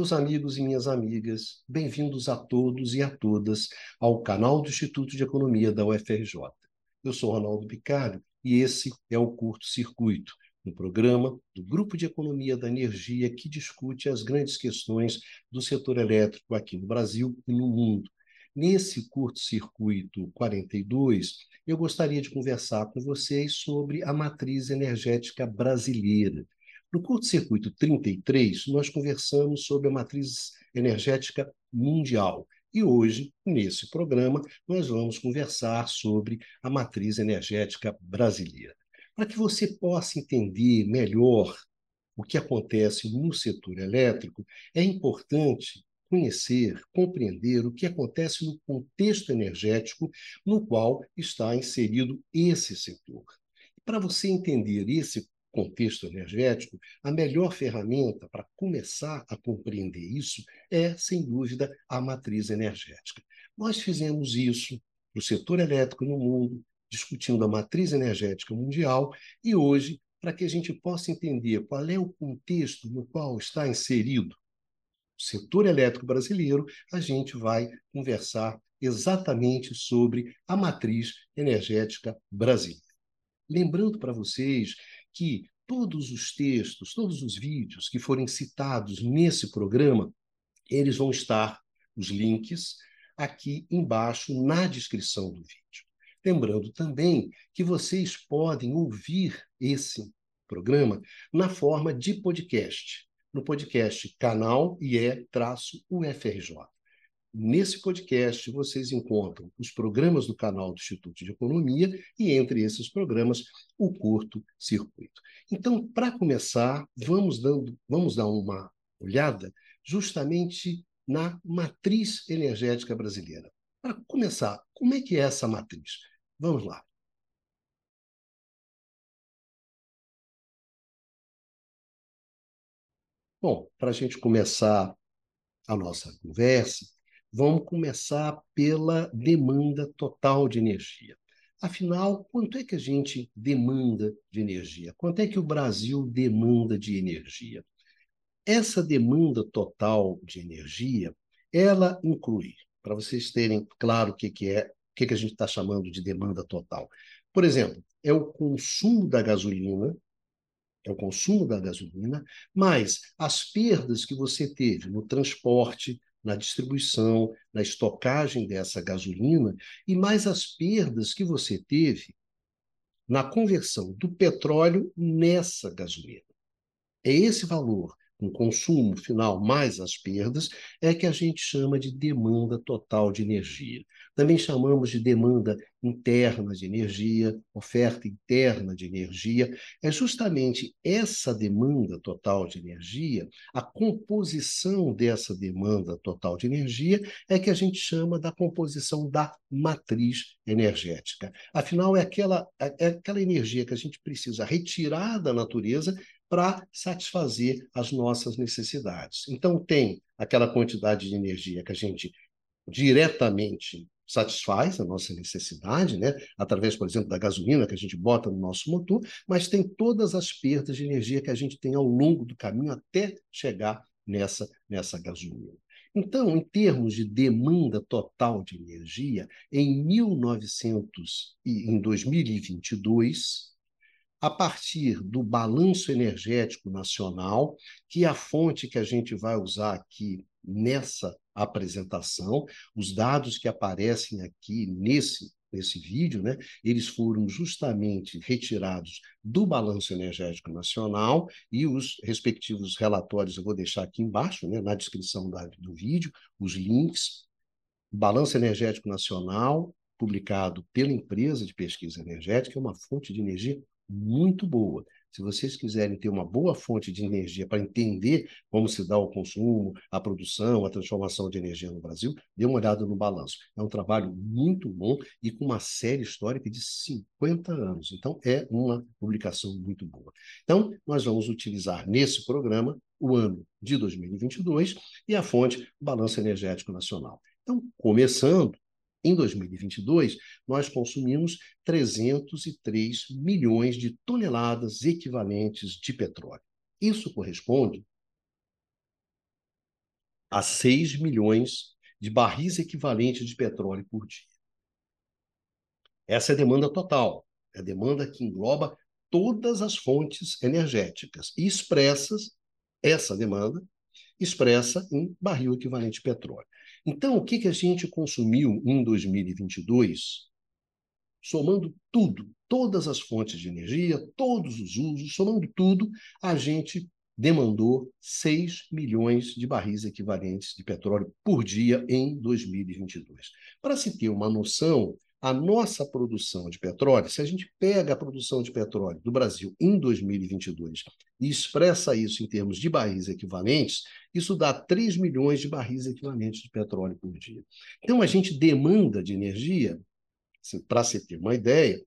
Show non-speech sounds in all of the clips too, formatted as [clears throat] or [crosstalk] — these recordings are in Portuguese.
Meus amigos e minhas amigas, bem-vindos a todos e a todas ao canal do Instituto de Economia da UFRJ. Eu sou Ronaldo Picário e esse é o Curto Circuito, um programa do Grupo de Economia da Energia que discute as grandes questões do setor elétrico aqui no Brasil e no mundo. Nesse curto-circuito 42, eu gostaria de conversar com vocês sobre a matriz energética brasileira no curto-circuito 33, nós conversamos sobre a matriz energética mundial. E hoje, nesse programa, nós vamos conversar sobre a matriz energética brasileira. Para que você possa entender melhor o que acontece no setor elétrico, é importante conhecer, compreender o que acontece no contexto energético no qual está inserido esse setor. Para você entender esse contexto energético, a melhor ferramenta para começar a compreender isso é, sem dúvida, a matriz energética. Nós fizemos isso no setor elétrico no mundo, discutindo a matriz energética mundial, e hoje, para que a gente possa entender qual é o contexto no qual está inserido o setor elétrico brasileiro, a gente vai conversar exatamente sobre a matriz energética brasileira. Lembrando para vocês que todos os textos, todos os vídeos que forem citados nesse programa, eles vão estar, os links, aqui embaixo na descrição do vídeo. Lembrando também que vocês podem ouvir esse programa na forma de podcast, no podcast canal IE-UFRJ. Nesse podcast, vocês encontram os programas do canal do Instituto de Economia e, entre esses programas, o curto circuito. Então, para começar, vamos, dando, vamos dar uma olhada justamente na matriz energética brasileira. Para começar, como é que é essa matriz? Vamos lá. Bom, para a gente começar a nossa conversa, Vamos começar pela demanda total de energia. Afinal, quanto é que a gente demanda de energia? Quanto é que o Brasil demanda de energia? Essa demanda total de energia, ela inclui, para vocês terem claro o que, que é, o que, que a gente está chamando de demanda total. Por exemplo, é o consumo da gasolina, é o consumo da gasolina, mais as perdas que você teve no transporte, na distribuição, na estocagem dessa gasolina e mais as perdas que você teve na conversão do petróleo nessa gasolina. É esse valor com consumo final mais as perdas, é que a gente chama de demanda total de energia. Também chamamos de demanda interna de energia, oferta interna de energia. É justamente essa demanda total de energia, a composição dessa demanda total de energia, é que a gente chama da composição da matriz energética. Afinal, é aquela, é aquela energia que a gente precisa retirar da natureza para satisfazer as nossas necessidades. Então, tem aquela quantidade de energia que a gente diretamente satisfaz a nossa necessidade, né? através, por exemplo, da gasolina que a gente bota no nosso motor, mas tem todas as perdas de energia que a gente tem ao longo do caminho até chegar nessa, nessa gasolina. Então, em termos de demanda total de energia, em 1900 e em 2022, a partir do balanço energético nacional, que é a fonte que a gente vai usar aqui nessa apresentação. Os dados que aparecem aqui nesse nesse vídeo, né, eles foram justamente retirados do Balanço Energético Nacional e os respectivos relatórios eu vou deixar aqui embaixo, né, na descrição da, do vídeo, os links. Balanço Energético Nacional, publicado pela empresa de pesquisa energética, é uma fonte de energia muito boa. Se vocês quiserem ter uma boa fonte de energia para entender como se dá o consumo, a produção, a transformação de energia no Brasil, dê uma olhada no balanço. É um trabalho muito bom e com uma série histórica de 50 anos. Então, é uma publicação muito boa. Então, nós vamos utilizar nesse programa o ano de 2022 e a fonte Balanço Energético Nacional. Então, começando em 2022, nós consumimos 303 milhões de toneladas equivalentes de petróleo. Isso corresponde a 6 milhões de barris equivalentes de petróleo por dia. Essa é a demanda total, é a demanda que engloba todas as fontes energéticas e expressas essa demanda expressa em barril equivalente de petróleo. Então, o que, que a gente consumiu em 2022? Somando tudo, todas as fontes de energia, todos os usos, somando tudo, a gente demandou 6 milhões de barris equivalentes de petróleo por dia em 2022. Para se ter uma noção, a nossa produção de petróleo, se a gente pega a produção de petróleo do Brasil em 2022 e expressa isso em termos de barris equivalentes, isso dá 3 milhões de barris equivalentes de petróleo por dia. Então, a gente demanda de energia, para se ter uma ideia,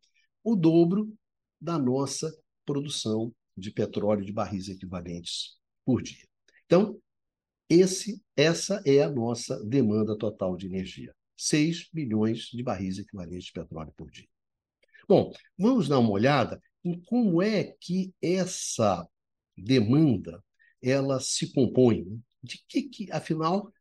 o dobro da nossa produção de petróleo de barris equivalentes por dia. Então, esse, essa é a nossa demanda total de energia. 6 milhões de barris equivalentes de petróleo por dia. Bom, vamos dar uma olhada em como é que essa demanda ela se compõe. Né? De que, que afinal,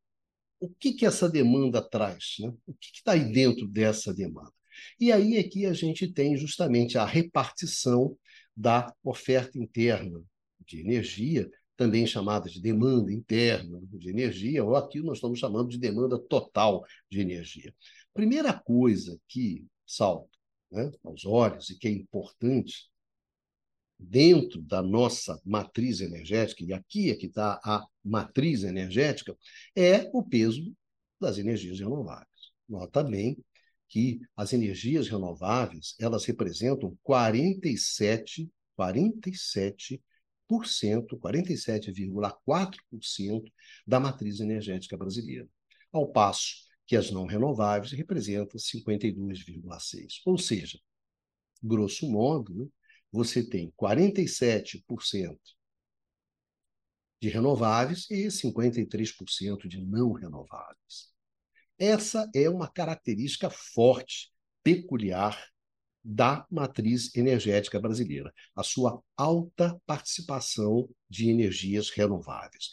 o que, que essa demanda traz? Né? O que está aí dentro dessa demanda? E aí é que a gente tem justamente a repartição da oferta interna de energia também chamada de demanda interna de energia, ou aqui nós estamos chamando de demanda total de energia. Primeira coisa que salta né, aos olhos e que é importante dentro da nossa matriz energética, e aqui é que está a matriz energética, é o peso das energias renováveis. Nota bem que as energias renováveis elas representam 47, 47 47,4% da matriz energética brasileira, ao passo que as não renováveis representam 52,6%. Ou seja, grosso modo, né, você tem 47% de renováveis e 53% de não renováveis. Essa é uma característica forte, peculiar da matriz energética brasileira, a sua alta participação de energias renováveis.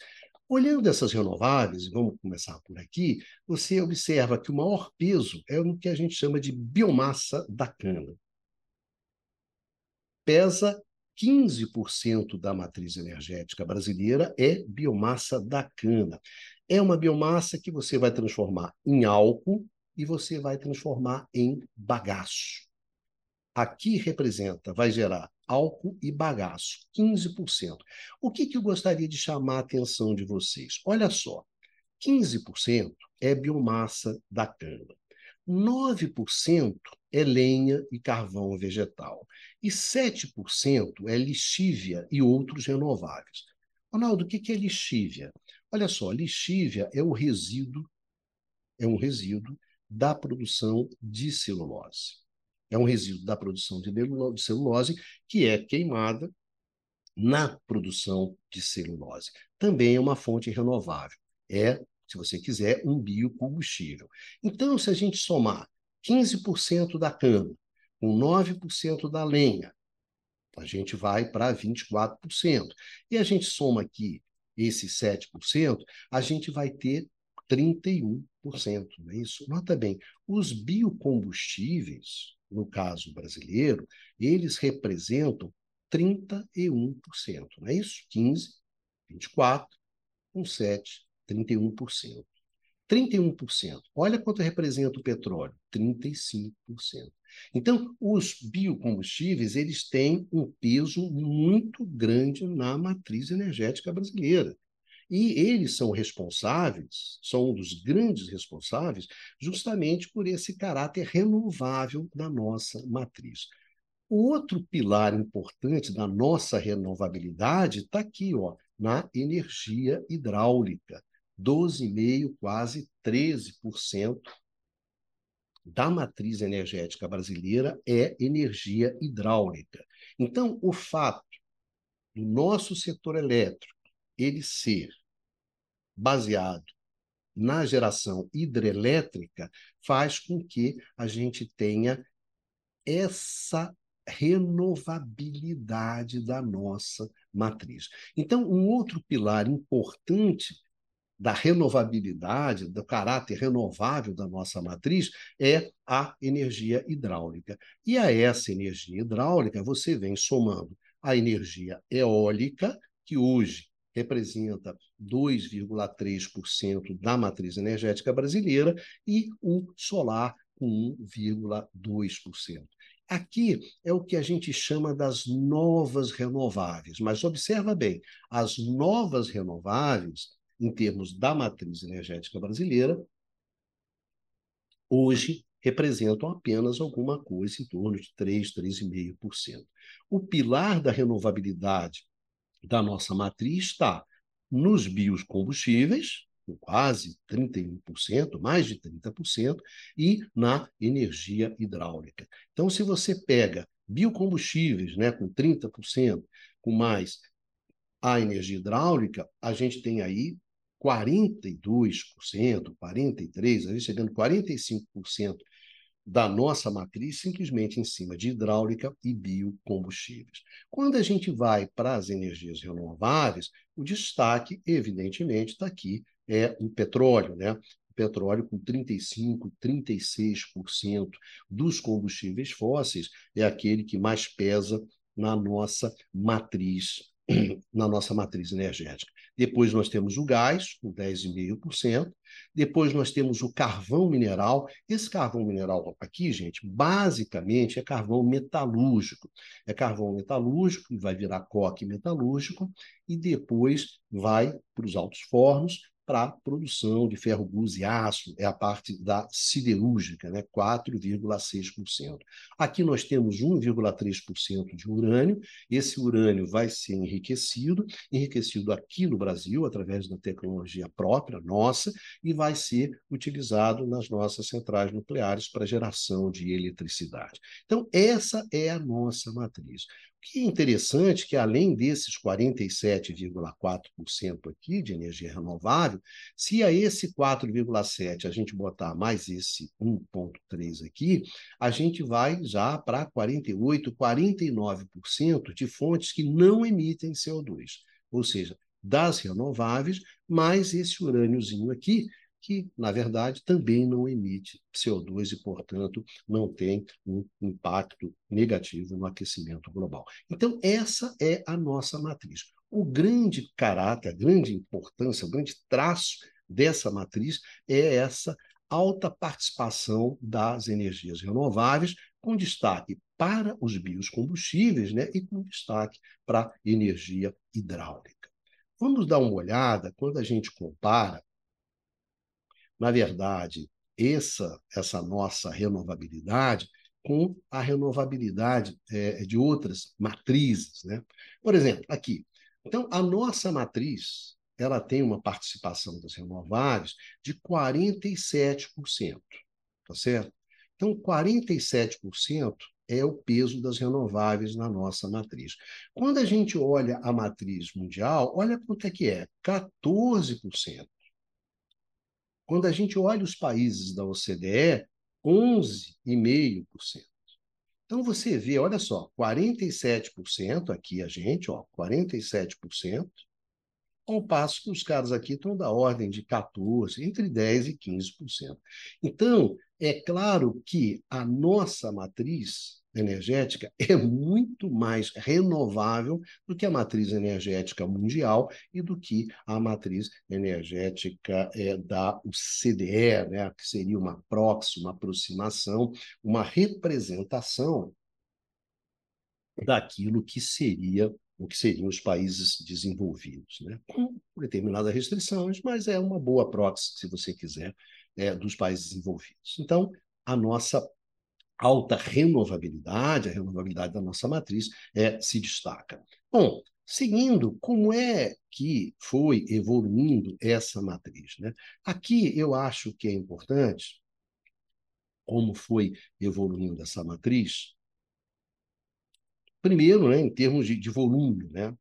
Olhando essas renováveis, vamos começar por aqui, você observa que o maior peso é o que a gente chama de biomassa da cana. Pesa 15% da matriz energética brasileira é biomassa da cana. É uma biomassa que você vai transformar em álcool e você vai transformar em bagaço aqui representa, vai gerar álcool e bagaço, 15%. O que, que eu gostaria de chamar a atenção de vocês? Olha só, 15% é biomassa da cana, 9% é lenha e carvão vegetal, e 7% é lixívia e outros renováveis. Ronaldo, o que é lixívia? Olha só, lixívia é o resíduo, é um resíduo da produção de celulose é um resíduo da produção de celulose que é queimada na produção de celulose. Também é uma fonte renovável. É, se você quiser, um biocombustível. Então, se a gente somar 15% da cana com 9% da lenha, a gente vai para 24%. E a gente soma aqui esses 7%, a gente vai ter 31%. Não é isso? Nota bem, os biocombustíveis, no caso brasileiro, eles representam 31%, não é isso? 15, 24, com 7, 31%. 31%. Olha quanto representa o petróleo, 35%. Então, os biocombustíveis, eles têm um peso muito grande na matriz energética brasileira. E eles são responsáveis, são um dos grandes responsáveis, justamente por esse caráter renovável da nossa matriz. Outro pilar importante da nossa renovabilidade está aqui, ó, na energia hidráulica. 12,5%, quase 13% da matriz energética brasileira é energia hidráulica. Então, o fato do nosso setor elétrico ele ser baseado na geração hidrelétrica faz com que a gente tenha essa renovabilidade da nossa matriz. Então, um outro pilar importante da renovabilidade, do caráter renovável da nossa matriz, é a energia hidráulica. E a essa energia hidráulica, você vem somando a energia eólica, que hoje representa 2,3% da matriz energética brasileira, e o solar, com 1,2%. Aqui é o que a gente chama das novas renováveis, mas observa bem, as novas renováveis, em termos da matriz energética brasileira, hoje representam apenas alguma coisa em torno de 3, 3,5%. O pilar da renovabilidade da nossa matriz está nos biocombustíveis, com quase 31%, mais de 30%, e na energia hidráulica. Então, se você pega biocombustíveis né, com 30%, com mais a energia hidráulica, a gente tem aí 42%, 43%, a gente chegando 45% da nossa matriz simplesmente em cima de hidráulica e biocombustíveis. Quando a gente vai para as energias renováveis, o destaque, evidentemente, está aqui, é o petróleo, né? O petróleo com 35%, 36% dos combustíveis fósseis é aquele que mais pesa na nossa matriz [clears throat] na nossa matriz energética. Depois nós temos o gás, com 10,5%. Depois nós temos o carvão mineral. Esse carvão mineral aqui, gente, basicamente é carvão metalúrgico. É carvão metalúrgico, que vai virar coque metalúrgico, e depois vai para os altos fornos, para a produção de ferro, bus e aço, é a parte da siderúrgica, né? 4,6%. Aqui nós temos 1,3% de urânio, esse urânio vai ser enriquecido, enriquecido aqui no Brasil, através da tecnologia própria, nossa, e vai ser utilizado nas nossas centrais nucleares para geração de eletricidade. Então, essa é a nossa matriz que é interessante que, além desses 47,4% aqui de energia renovável, se a esse 4,7% a gente botar mais esse 1,3% aqui, a gente vai já para 48%, 49% de fontes que não emitem CO2. Ou seja, das renováveis, mais esse urâniozinho aqui, que, na verdade, também não emite CO2 e, portanto, não tem um impacto negativo no aquecimento global. Então, essa é a nossa matriz. O grande caráter, a grande importância, o grande traço dessa matriz é essa alta participação das energias renováveis, com destaque para os biocombustíveis né, e com destaque para a energia hidráulica. Vamos dar uma olhada quando a gente compara na verdade, essa, essa nossa renovabilidade com a renovabilidade é, de outras matrizes. Né? Por exemplo, aqui. Então, a nossa matriz ela tem uma participação das renováveis de 47%. Tá certo? Então, 47% é o peso das renováveis na nossa matriz. Quando a gente olha a matriz mundial, olha quanto é que é: 14%. Quando a gente olha os países da OCDE, 11,5%. Então você vê, olha só, 47% aqui a gente, ó, 47%, ao passo que os caras aqui estão da ordem de 14, entre 10 e 15%. Então, é claro que a nossa matriz energética [laughs] é muito mais renovável do que a matriz energética mundial e do que a matriz energética é, da CDE, né, que seria uma proxy, uma aproximação, uma representação daquilo que seria o que seriam os países desenvolvidos, né? com determinadas restrições, mas é uma boa proxy, se você quiser, é, dos países desenvolvidos. Então, a nossa alta renovabilidade, a renovabilidade da nossa matriz, é, se destaca. Bom, seguindo, como é que foi evoluindo essa matriz? Né? Aqui eu acho que é importante, como foi evoluindo essa matriz, primeiro, né, em termos de, de volume, né?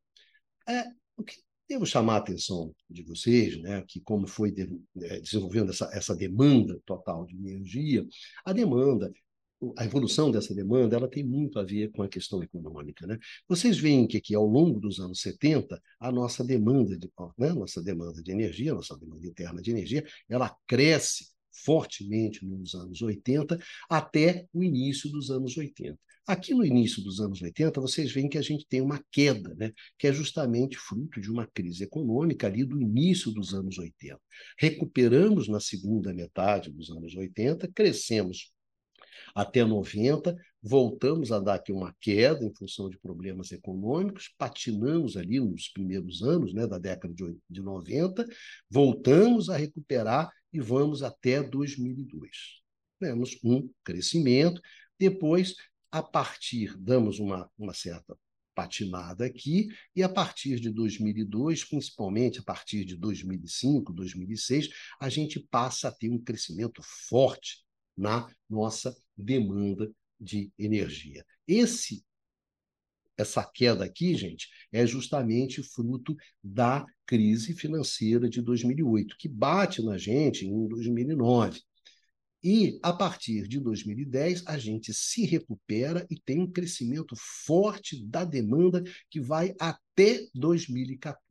É, o que devo chamar a atenção de vocês, né, que como foi de, é, desenvolvendo essa, essa demanda total de energia, a demanda a evolução dessa demanda ela tem muito a ver com a questão econômica. Né? Vocês veem que aqui, ao longo dos anos 70, a nossa demanda de, né, nossa demanda de energia, nossa demanda interna de energia, ela cresce fortemente nos anos 80 até o início dos anos 80. Aqui no início dos anos 80, vocês veem que a gente tem uma queda, né, que é justamente fruto de uma crise econômica ali do início dos anos 80. Recuperamos na segunda metade dos anos 80, crescemos até 90, voltamos a dar aqui uma queda em função de problemas econômicos, patinamos ali nos primeiros anos né, da década de, de 90, voltamos a recuperar e vamos até 2002. Temos um crescimento, depois, a partir, damos uma, uma certa patinada aqui, e a partir de 2002, principalmente a partir de 2005, 2006, a gente passa a ter um crescimento forte na nossa demanda de energia. Esse essa queda aqui, gente, é justamente fruto da crise financeira de 2008, que bate na gente em 2009. E, a partir de 2010, a gente se recupera e tem um crescimento forte da demanda que vai até 2014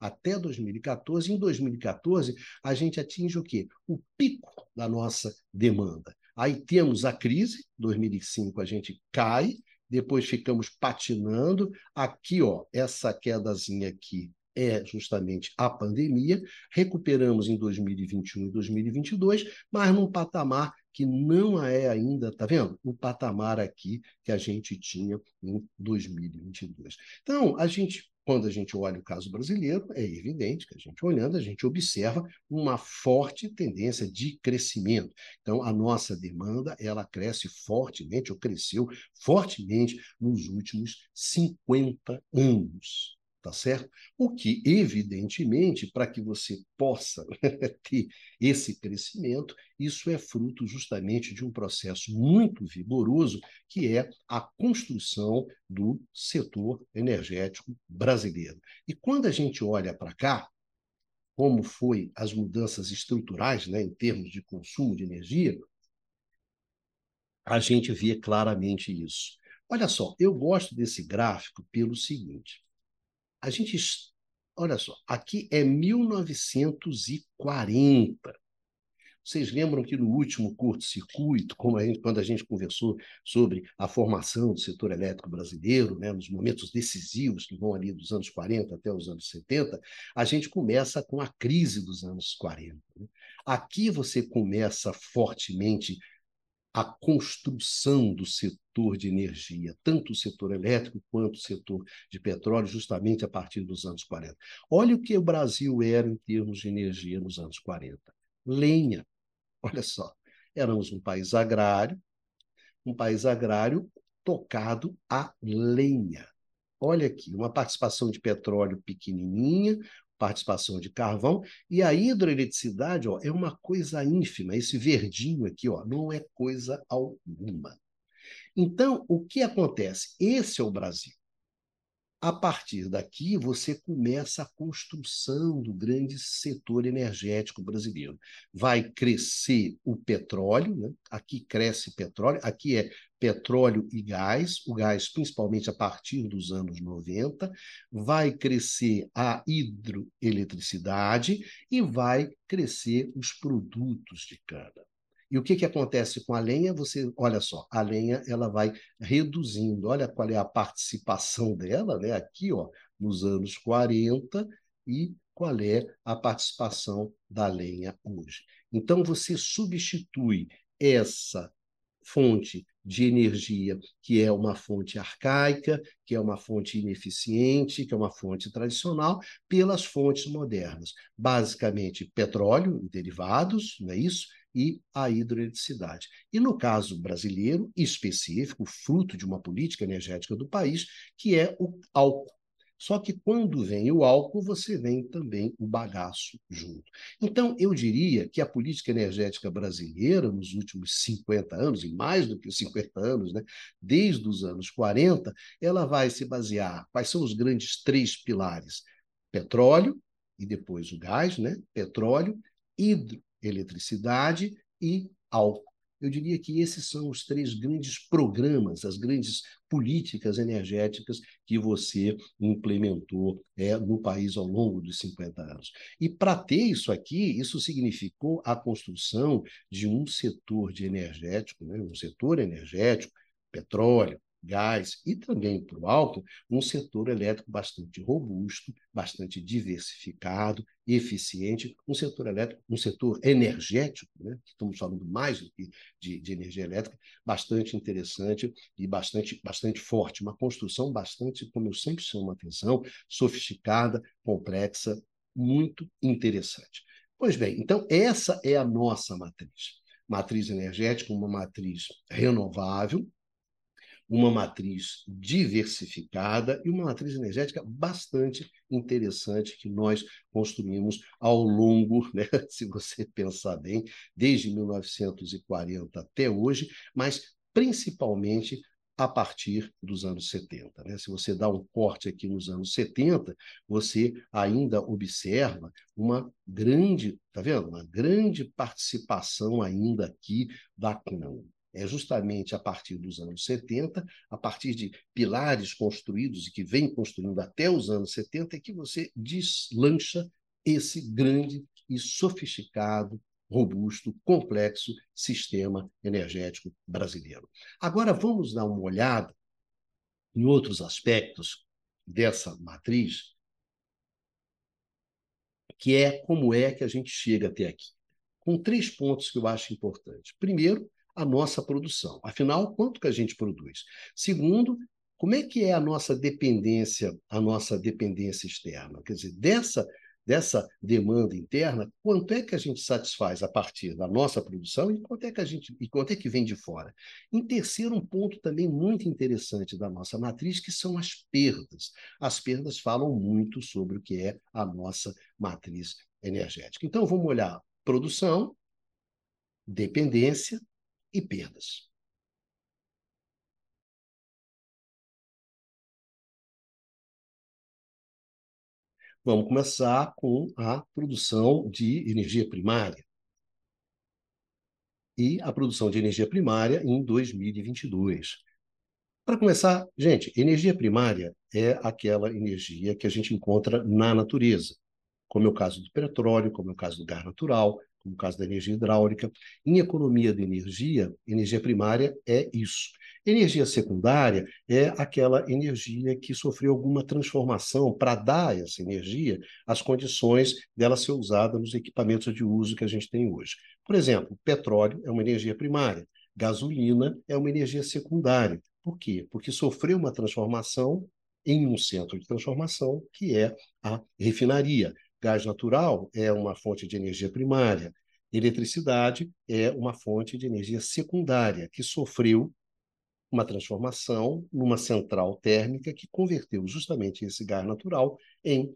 até 2014. Em 2014, a gente atinge o quê? O pico da nossa demanda. Aí temos a crise, 2005 a gente cai, depois ficamos patinando. Aqui, ó, essa quedazinha aqui é justamente a pandemia. Recuperamos em 2021 e 2022, mas num patamar que não é ainda, tá vendo? O patamar aqui que a gente tinha em 2022. Então, a gente quando a gente olha o caso brasileiro, é evidente que a gente olhando, a gente observa uma forte tendência de crescimento. Então, a nossa demanda, ela cresce fortemente, ou cresceu fortemente nos últimos 50 anos tá certo? O que, evidentemente, para que você possa [laughs] ter esse crescimento, isso é fruto justamente de um processo muito vigoroso, que é a construção do setor energético brasileiro. E quando a gente olha para cá, como foi as mudanças estruturais, né, em termos de consumo de energia, a gente vê claramente isso. Olha só, eu gosto desse gráfico pelo seguinte: a gente, olha só, aqui é 1940. Vocês lembram que no último curto-circuito, quando a gente conversou sobre a formação do setor elétrico brasileiro, né, nos momentos decisivos que vão ali dos anos 40 até os anos 70, a gente começa com a crise dos anos 40. Né? Aqui você começa fortemente a construção do setor de energia, tanto o setor elétrico quanto o setor de petróleo, justamente a partir dos anos 40. Olha o que o Brasil era em termos de energia nos anos 40. Lenha. Olha só, éramos um país agrário, um país agrário tocado a lenha. Olha aqui, uma participação de petróleo pequenininha, participação de carvão, e a hidroeletricidade ó, é uma coisa ínfima, esse verdinho aqui ó, não é coisa alguma. Então, o que acontece? Esse é o Brasil. A partir daqui, você começa a construção do grande setor energético brasileiro. Vai crescer o petróleo, né? aqui cresce petróleo, aqui é petróleo e gás, o gás principalmente a partir dos anos 90, vai crescer a hidroeletricidade e vai crescer os produtos de cana. E o que, que acontece com a lenha? Você, olha só, a lenha ela vai reduzindo. Olha qual é a participação dela, né? Aqui, ó, nos anos 40 e qual é a participação da lenha hoje. Então você substitui essa fonte de energia, que é uma fonte arcaica, que é uma fonte ineficiente, que é uma fonte tradicional, pelas fontes modernas. Basicamente, petróleo e derivados, não é isso? E a hidroeletricidade. E no caso brasileiro, específico, fruto de uma política energética do país, que é o álcool. Só que quando vem o álcool, você vem também o bagaço junto. Então, eu diria que a política energética brasileira, nos últimos 50 anos, e mais do que os 50 anos, né, desde os anos 40, ela vai se basear. Quais são os grandes três pilares? Petróleo, e depois o gás, né? Petróleo, hidro eletricidade e álcool. Eu diria que esses são os três grandes programas, as grandes políticas energéticas que você implementou é, no país ao longo dos 50 anos. E para ter isso aqui, isso significou a construção de um setor de energético, né, um setor energético, petróleo, gás e também para o alto, um setor elétrico bastante robusto, bastante diversificado, eficiente, um setor elétrico, um setor energético, né? estamos falando mais do que de, de, energia elétrica, bastante interessante e bastante, bastante forte, uma construção bastante, como eu sempre chamo a atenção, sofisticada, complexa, muito interessante. Pois bem, então essa é a nossa matriz. Matriz energética, uma matriz renovável, uma matriz diversificada e uma matriz energética bastante interessante que nós construímos ao longo, né, [laughs] se você pensar bem, desde 1940 até hoje, mas principalmente a partir dos anos 70. Né? Se você dá um corte aqui nos anos 70, você ainda observa uma grande, tá vendo? Uma grande participação ainda aqui da CUN é justamente a partir dos anos 70, a partir de pilares construídos e que vem construindo até os anos 70, é que você deslancha esse grande e sofisticado, robusto, complexo sistema energético brasileiro. Agora vamos dar uma olhada em outros aspectos dessa matriz, que é como é que a gente chega até aqui. Com três pontos que eu acho importantes. Primeiro, a nossa produção. Afinal, quanto que a gente produz? Segundo, como é que é a nossa dependência, a nossa dependência externa? Quer dizer, dessa dessa demanda interna, quanto é que a gente satisfaz a partir da nossa produção e quanto é que a gente e quanto é que vem de fora. Em terceiro, um ponto também muito interessante da nossa matriz, que são as perdas. As perdas falam muito sobre o que é a nossa matriz energética. Então, vamos olhar produção, dependência e perdas. Vamos começar com a produção de energia primária. E a produção de energia primária em 2022. Para começar, gente, energia primária é aquela energia que a gente encontra na natureza, como é o caso do petróleo, como é o caso do gás natural, como o caso da energia hidráulica. Em economia de energia, energia primária é isso. Energia secundária é aquela energia que sofreu alguma transformação para dar essa energia as condições dela ser usada nos equipamentos de uso que a gente tem hoje. Por exemplo, petróleo é uma energia primária, gasolina é uma energia secundária. Por quê? Porque sofreu uma transformação em um centro de transformação, que é a refinaria. Gás natural é uma fonte de energia primária. Eletricidade é uma fonte de energia secundária, que sofreu uma transformação numa central térmica que converteu justamente esse gás natural em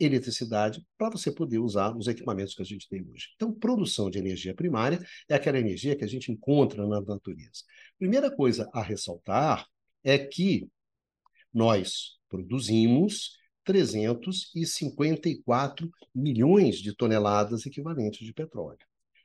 eletricidade para você poder usar nos equipamentos que a gente tem hoje. Então, produção de energia primária é aquela energia que a gente encontra na natureza. Primeira coisa a ressaltar é que nós produzimos 354 milhões de toneladas equivalentes de petróleo.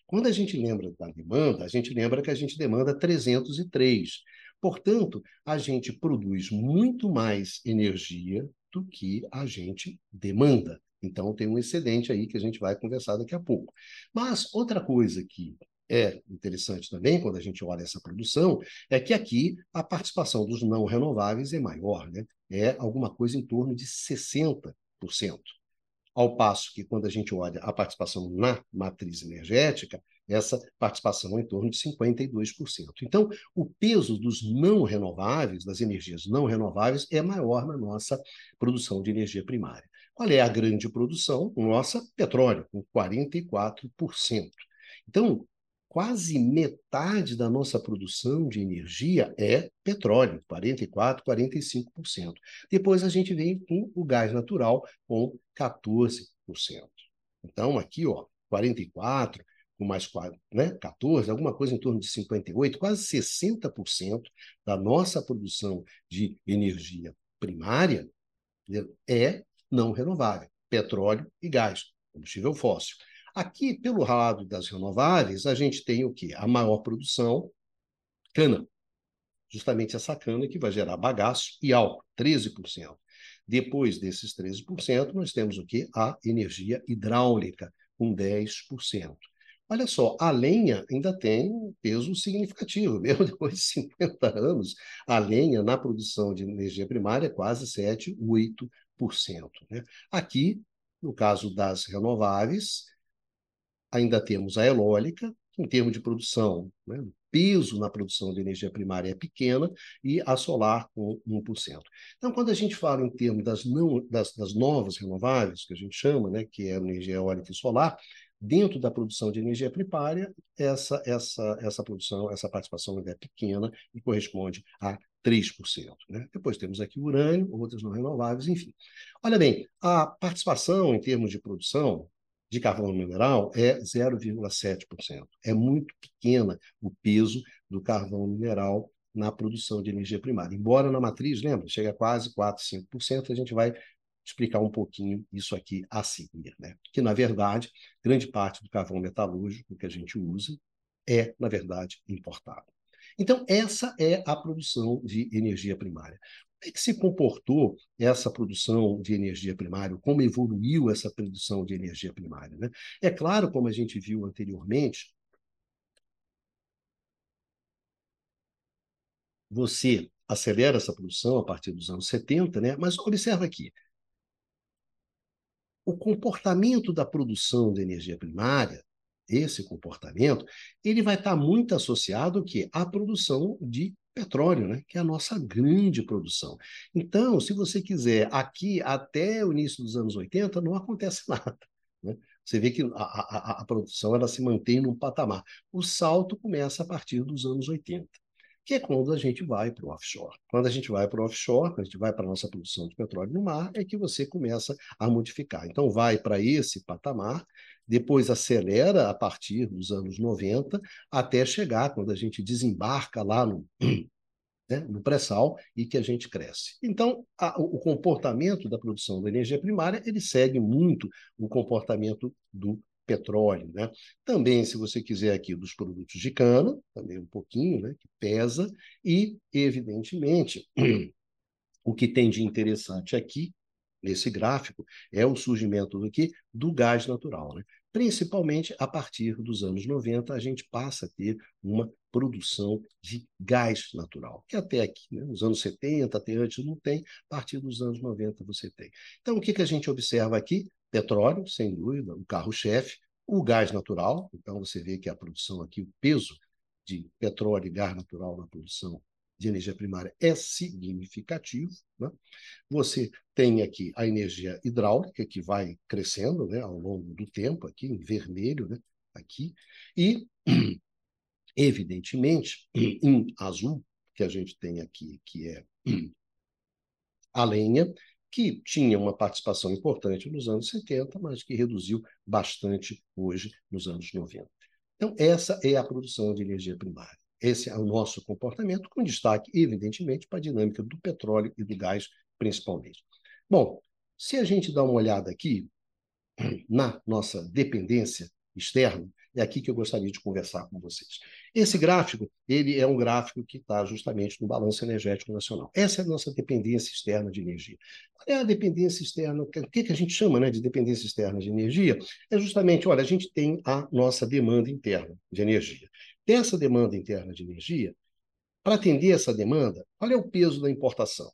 Quando a gente lembra da demanda, a gente lembra que a gente demanda 303. Portanto, a gente produz muito mais energia do que a gente demanda. Então, tem um excedente aí que a gente vai conversar daqui a pouco. Mas outra coisa que é interessante também, quando a gente olha essa produção, é que aqui a participação dos não renováveis é maior, né? é alguma coisa em torno de 60%. Ao passo que, quando a gente olha a participação na matriz energética, essa participação é em torno de 52%. Então, o peso dos não renováveis, das energias não renováveis, é maior na nossa produção de energia primária. Qual é a grande produção? Nossa, petróleo, com 44%. Então, quase metade da nossa produção de energia é petróleo, 44%, 45%. Depois a gente vem com o gás natural, com 14%. Então, aqui, ó, 44%, com mais né, 14%, alguma coisa em torno de 58%, quase 60% da nossa produção de energia primária é não renovável, petróleo e gás, combustível fóssil. Aqui, pelo lado das renováveis, a gente tem o quê? A maior produção, cana. Justamente essa cana que vai gerar bagaço e álcool, 13%. Depois desses 13%, nós temos o quê? A energia hidráulica, com 10%. Olha só, a lenha ainda tem um peso significativo, mesmo [laughs] depois de 50 anos, a lenha na produção de energia primária é quase 7, 8%. Né? Aqui, no caso das renováveis, ainda temos a eólica, em termos de produção, né? o peso na produção de energia primária é pequena, e a solar com 1%. Então, quando a gente fala em termos das, não, das, das novas renováveis, que a gente chama, né, que é energia eólica e solar, dentro da produção de energia primária, essa, essa, essa produção, essa participação ainda é pequena e corresponde a 3%. Né? Depois temos aqui urânio, outras não renováveis, enfim. Olha bem, a participação em termos de produção de carvão mineral é 0,7%. É muito pequena o peso do carvão mineral na produção de energia primária. Embora na matriz, lembra, chega a quase 4, 5%, a gente vai explicar um pouquinho isso aqui a seguir, né? Que, na verdade, grande parte do carvão metalúrgico que a gente usa é, na verdade, importado. Então, essa é a produção de energia primária. Como é que se comportou essa produção de energia primária? Como evoluiu essa produção de energia primária? Né? É claro, como a gente viu anteriormente, você acelera essa produção a partir dos anos 70, né? mas observa aqui, o comportamento da produção de energia primária, esse comportamento, ele vai estar muito associado que à produção de petróleo, né? que é a nossa grande produção. Então, se você quiser, aqui até o início dos anos 80, não acontece [laughs] nada. Né? Você vê que a, a, a produção ela se mantém num patamar. O salto começa a partir dos anos 80 que é quando a gente vai para o offshore. Quando a gente vai para o offshore, quando a gente vai para a nossa produção de petróleo no mar, é que você começa a modificar. Então, vai para esse patamar, depois acelera a partir dos anos 90, até chegar, quando a gente desembarca lá no, [clears throat] né, no pré-sal e que a gente cresce. Então, a, o comportamento da produção da energia primária ele segue muito o comportamento do petróleo, né? Também, se você quiser aqui, dos produtos de cana, também um pouquinho, né? Que pesa, e, evidentemente, [clears throat] o que tem de interessante aqui, nesse gráfico, é o surgimento do que? Do gás natural, né? Principalmente a partir dos anos 90, a gente passa a ter uma produção de gás natural, que até aqui, né, nos anos 70, até antes não tem, a partir dos anos 90 você tem. Então, o que, que a gente observa aqui? petróleo, sem dúvida, o carro-chefe, o gás natural, então você vê que a produção aqui, o peso de petróleo e gás natural na produção de energia primária é significativo. Né? Você tem aqui a energia hidráulica, que vai crescendo né, ao longo do tempo, aqui em vermelho, né, aqui, e, [clears throat] evidentemente, [clears throat] em azul, que a gente tem aqui, que é [clears throat] a lenha, que tinha uma participação importante nos anos 70, mas que reduziu bastante hoje nos anos 90. Então, essa é a produção de energia primária. Esse é o nosso comportamento, com destaque, evidentemente, para a dinâmica do petróleo e do gás, principalmente. Bom, se a gente dá uma olhada aqui na nossa dependência externa, é aqui que eu gostaria de conversar com vocês. Esse gráfico, ele é um gráfico que está justamente no balanço energético nacional. Essa é a nossa dependência externa de energia. Qual é a dependência externa? O que, que a gente chama né, de dependência externa de energia? É justamente, olha, a gente tem a nossa demanda interna de energia. Dessa demanda interna de energia, para atender essa demanda, qual é o peso da importação?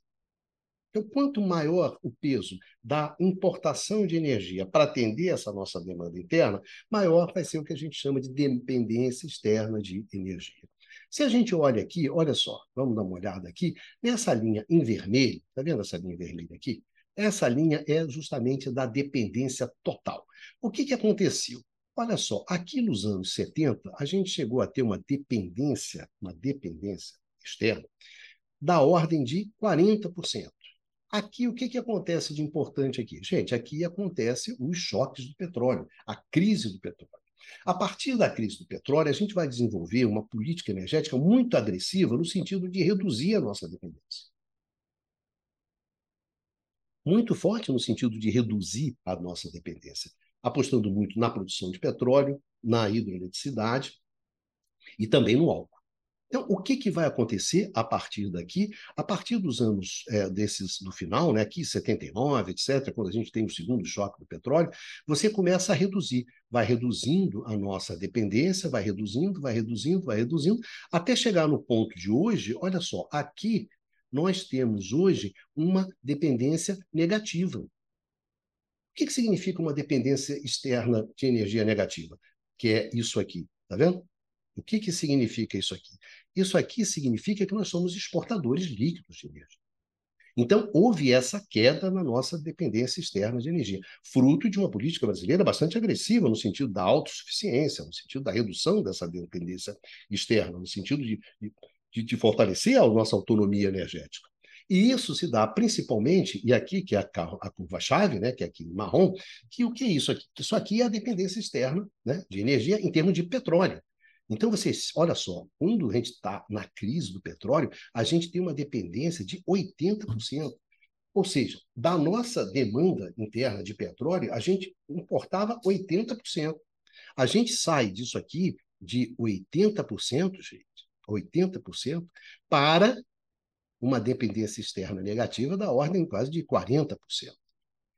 Então, quanto maior o peso da importação de energia para atender essa nossa demanda interna, maior vai ser o que a gente chama de dependência externa de energia. Se a gente olha aqui, olha só, vamos dar uma olhada aqui, nessa linha em vermelho, está vendo essa linha vermelha aqui? Essa linha é justamente da dependência total. O que, que aconteceu? Olha só, aqui nos anos 70, a gente chegou a ter uma dependência, uma dependência externa, da ordem de 40%. Aqui, o que, que acontece de importante aqui? Gente, aqui acontece os choques do petróleo, a crise do petróleo. A partir da crise do petróleo, a gente vai desenvolver uma política energética muito agressiva no sentido de reduzir a nossa dependência. Muito forte no sentido de reduzir a nossa dependência. Apostando muito na produção de petróleo, na hidroeletricidade e também no álcool. Então, o que, que vai acontecer a partir daqui? A partir dos anos é, desses do final, né, aqui 79, etc., quando a gente tem o segundo choque do petróleo, você começa a reduzir, vai reduzindo a nossa dependência, vai reduzindo, vai reduzindo, vai reduzindo, até chegar no ponto de hoje, olha só, aqui nós temos hoje uma dependência negativa. Que, que significa uma dependência externa de energia negativa? Que é isso aqui, tá vendo? O que, que significa isso aqui? Isso aqui significa que nós somos exportadores líquidos de energia. Então, houve essa queda na nossa dependência externa de energia, fruto de uma política brasileira bastante agressiva no sentido da autossuficiência, no sentido da redução dessa dependência externa, no sentido de, de, de fortalecer a nossa autonomia energética. E isso se dá principalmente, e aqui que é a, a curva-chave, né, que é aqui marrom, que o que é isso aqui? Isso aqui é a dependência externa né, de energia em termos de petróleo. Então, vocês, olha só, quando a gente está na crise do petróleo, a gente tem uma dependência de 80%. Ou seja, da nossa demanda interna de petróleo, a gente importava 80%. A gente sai disso aqui de 80%, gente, 80%, para uma dependência externa negativa da ordem quase de 40%.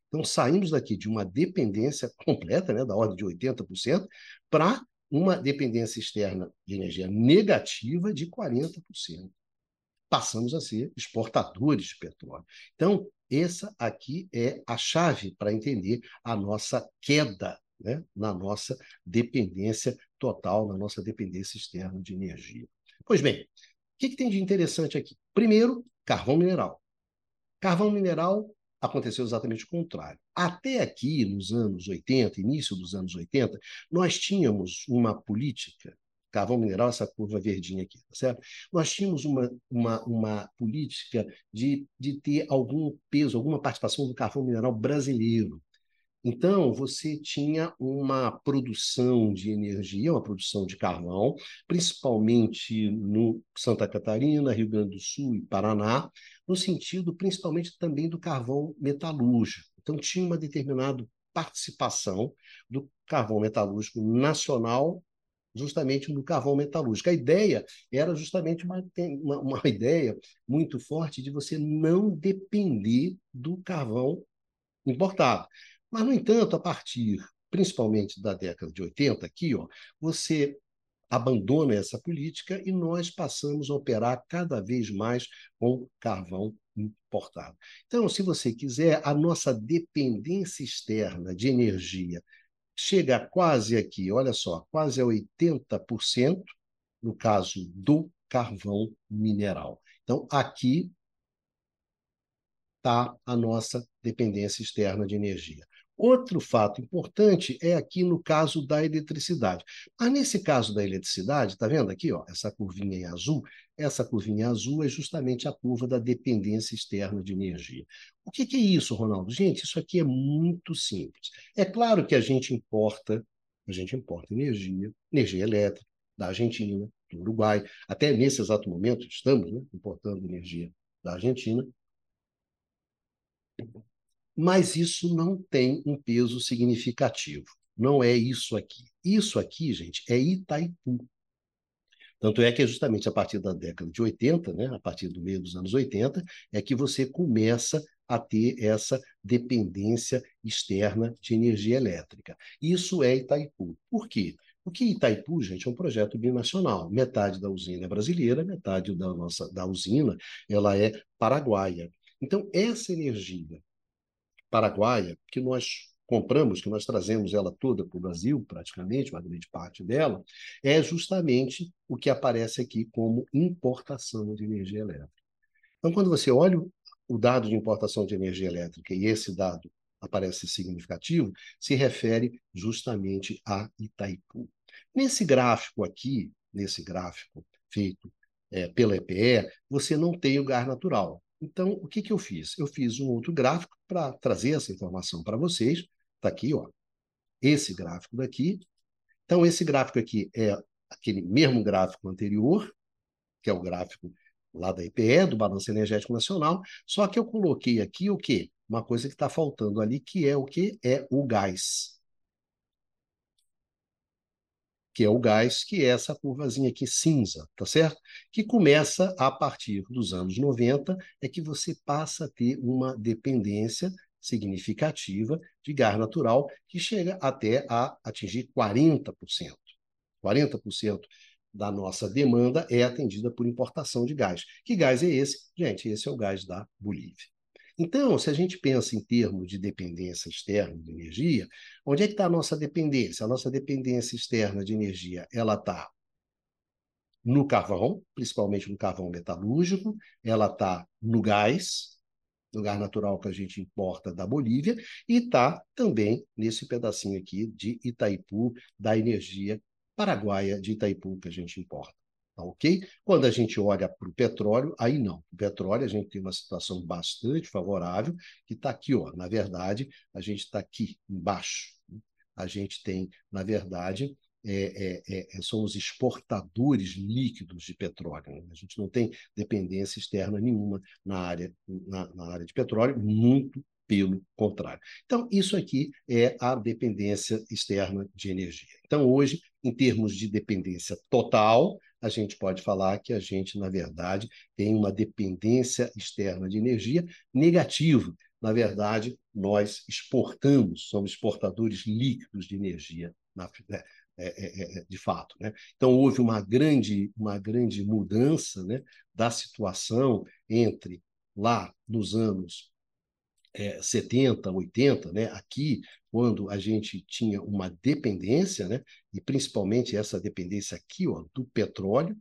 Então, saímos daqui de uma dependência completa, né, da ordem de 80%, para uma dependência externa de energia negativa de 40%. Passamos a ser exportadores de petróleo. Então, essa aqui é a chave para entender a nossa queda né, na nossa dependência total, na nossa dependência externa de energia. Pois bem, que, que tem de interessante aqui? Primeiro, carvão mineral. Carvão mineral aconteceu exatamente o contrário. Até aqui, nos anos 80, início dos anos 80, nós tínhamos uma política, carvão mineral, essa curva verdinha aqui, tá certo? Nós tínhamos uma, uma, uma política de, de ter algum peso, alguma participação do carvão mineral brasileiro. Então, você tinha uma produção de energia, uma produção de carvão, principalmente no Santa Catarina, Rio Grande do Sul e Paraná, no sentido principalmente também do carvão metalúrgico. Então, tinha uma determinada participação do carvão metalúrgico nacional justamente no carvão metalúrgico. A ideia era justamente uma, uma, uma [laughs] ideia muito forte de você não depender do carvão importado. Mas, no entanto, a partir principalmente da década de 80, aqui, ó, você abandona essa política e nós passamos a operar cada vez mais com carvão importado. Então, se você quiser, a nossa dependência externa de energia chega quase aqui, olha só, quase a 80% no caso do carvão mineral. Então, aqui está a nossa dependência externa de energia. Outro fato importante é aqui no caso da eletricidade. Mas nesse caso da eletricidade, está vendo aqui, ó, essa curvinha em azul? Essa curvinha azul é justamente a curva da dependência externa de energia. O que, que é isso, Ronaldo? Gente, isso aqui é muito simples. É claro que a gente importa, a gente importa energia, energia elétrica da Argentina, do Uruguai. Até nesse exato momento estamos né, importando energia da Argentina mas isso não tem um peso significativo. Não é isso aqui. Isso aqui, gente, é Itaipu. Tanto é que é justamente a partir da década de 80, né, a partir do meio dos anos 80, é que você começa a ter essa dependência externa de energia elétrica. Isso é Itaipu. Por quê? Porque Itaipu, gente, é um projeto binacional. Metade da usina é brasileira, metade da nossa da usina ela é paraguaia. Então, essa energia paraguaia, que nós compramos, que nós trazemos ela toda para o Brasil, praticamente, uma grande parte dela, é justamente o que aparece aqui como importação de energia elétrica. Então, quando você olha o dado de importação de energia elétrica e esse dado aparece significativo, se refere justamente a Itaipu. Nesse gráfico aqui, nesse gráfico feito é, pela EPE, você não tem o gás natural. Então, o que, que eu fiz? Eu fiz um outro gráfico para trazer essa informação para vocês. Está aqui, ó, esse gráfico daqui. Então, esse gráfico aqui é aquele mesmo gráfico anterior, que é o gráfico lá da IPE, do Balanço Energético Nacional, só que eu coloquei aqui o quê? Uma coisa que está faltando ali, que é o que? É o gás. Que é o gás, que é essa curvazinha aqui cinza, tá certo? Que começa a partir dos anos 90, é que você passa a ter uma dependência significativa de gás natural, que chega até a atingir 40%. 40% da nossa demanda é atendida por importação de gás. Que gás é esse? Gente, esse é o gás da Bolívia. Então, se a gente pensa em termos de dependência externa de energia, onde é que está a nossa dependência? A nossa dependência externa de energia, ela está no carvão, principalmente no carvão metalúrgico, ela está no gás, no gás natural que a gente importa da Bolívia, e está também nesse pedacinho aqui de Itaipu, da energia paraguaia de Itaipu que a gente importa. Tá ok? Quando a gente olha para o petróleo, aí não. O petróleo, a gente tem uma situação bastante favorável, que está aqui, ó. Na verdade, a gente está aqui embaixo. A gente tem, na verdade, é, é, é, os exportadores líquidos de petróleo. Né? A gente não tem dependência externa nenhuma na área, na, na área de petróleo, muito pelo contrário. Então, isso aqui é a dependência externa de energia. Então, hoje, em termos de dependência total, a gente pode falar que a gente, na verdade, tem uma dependência externa de energia negativa. Na verdade, nós exportamos, somos exportadores líquidos de energia, na, né, é, é, é, de fato. Né? Então, houve uma grande, uma grande mudança né, da situação entre lá nos anos é, 70, 80, né? aqui, quando a gente tinha uma dependência, né? e principalmente essa dependência aqui ó, do petróleo,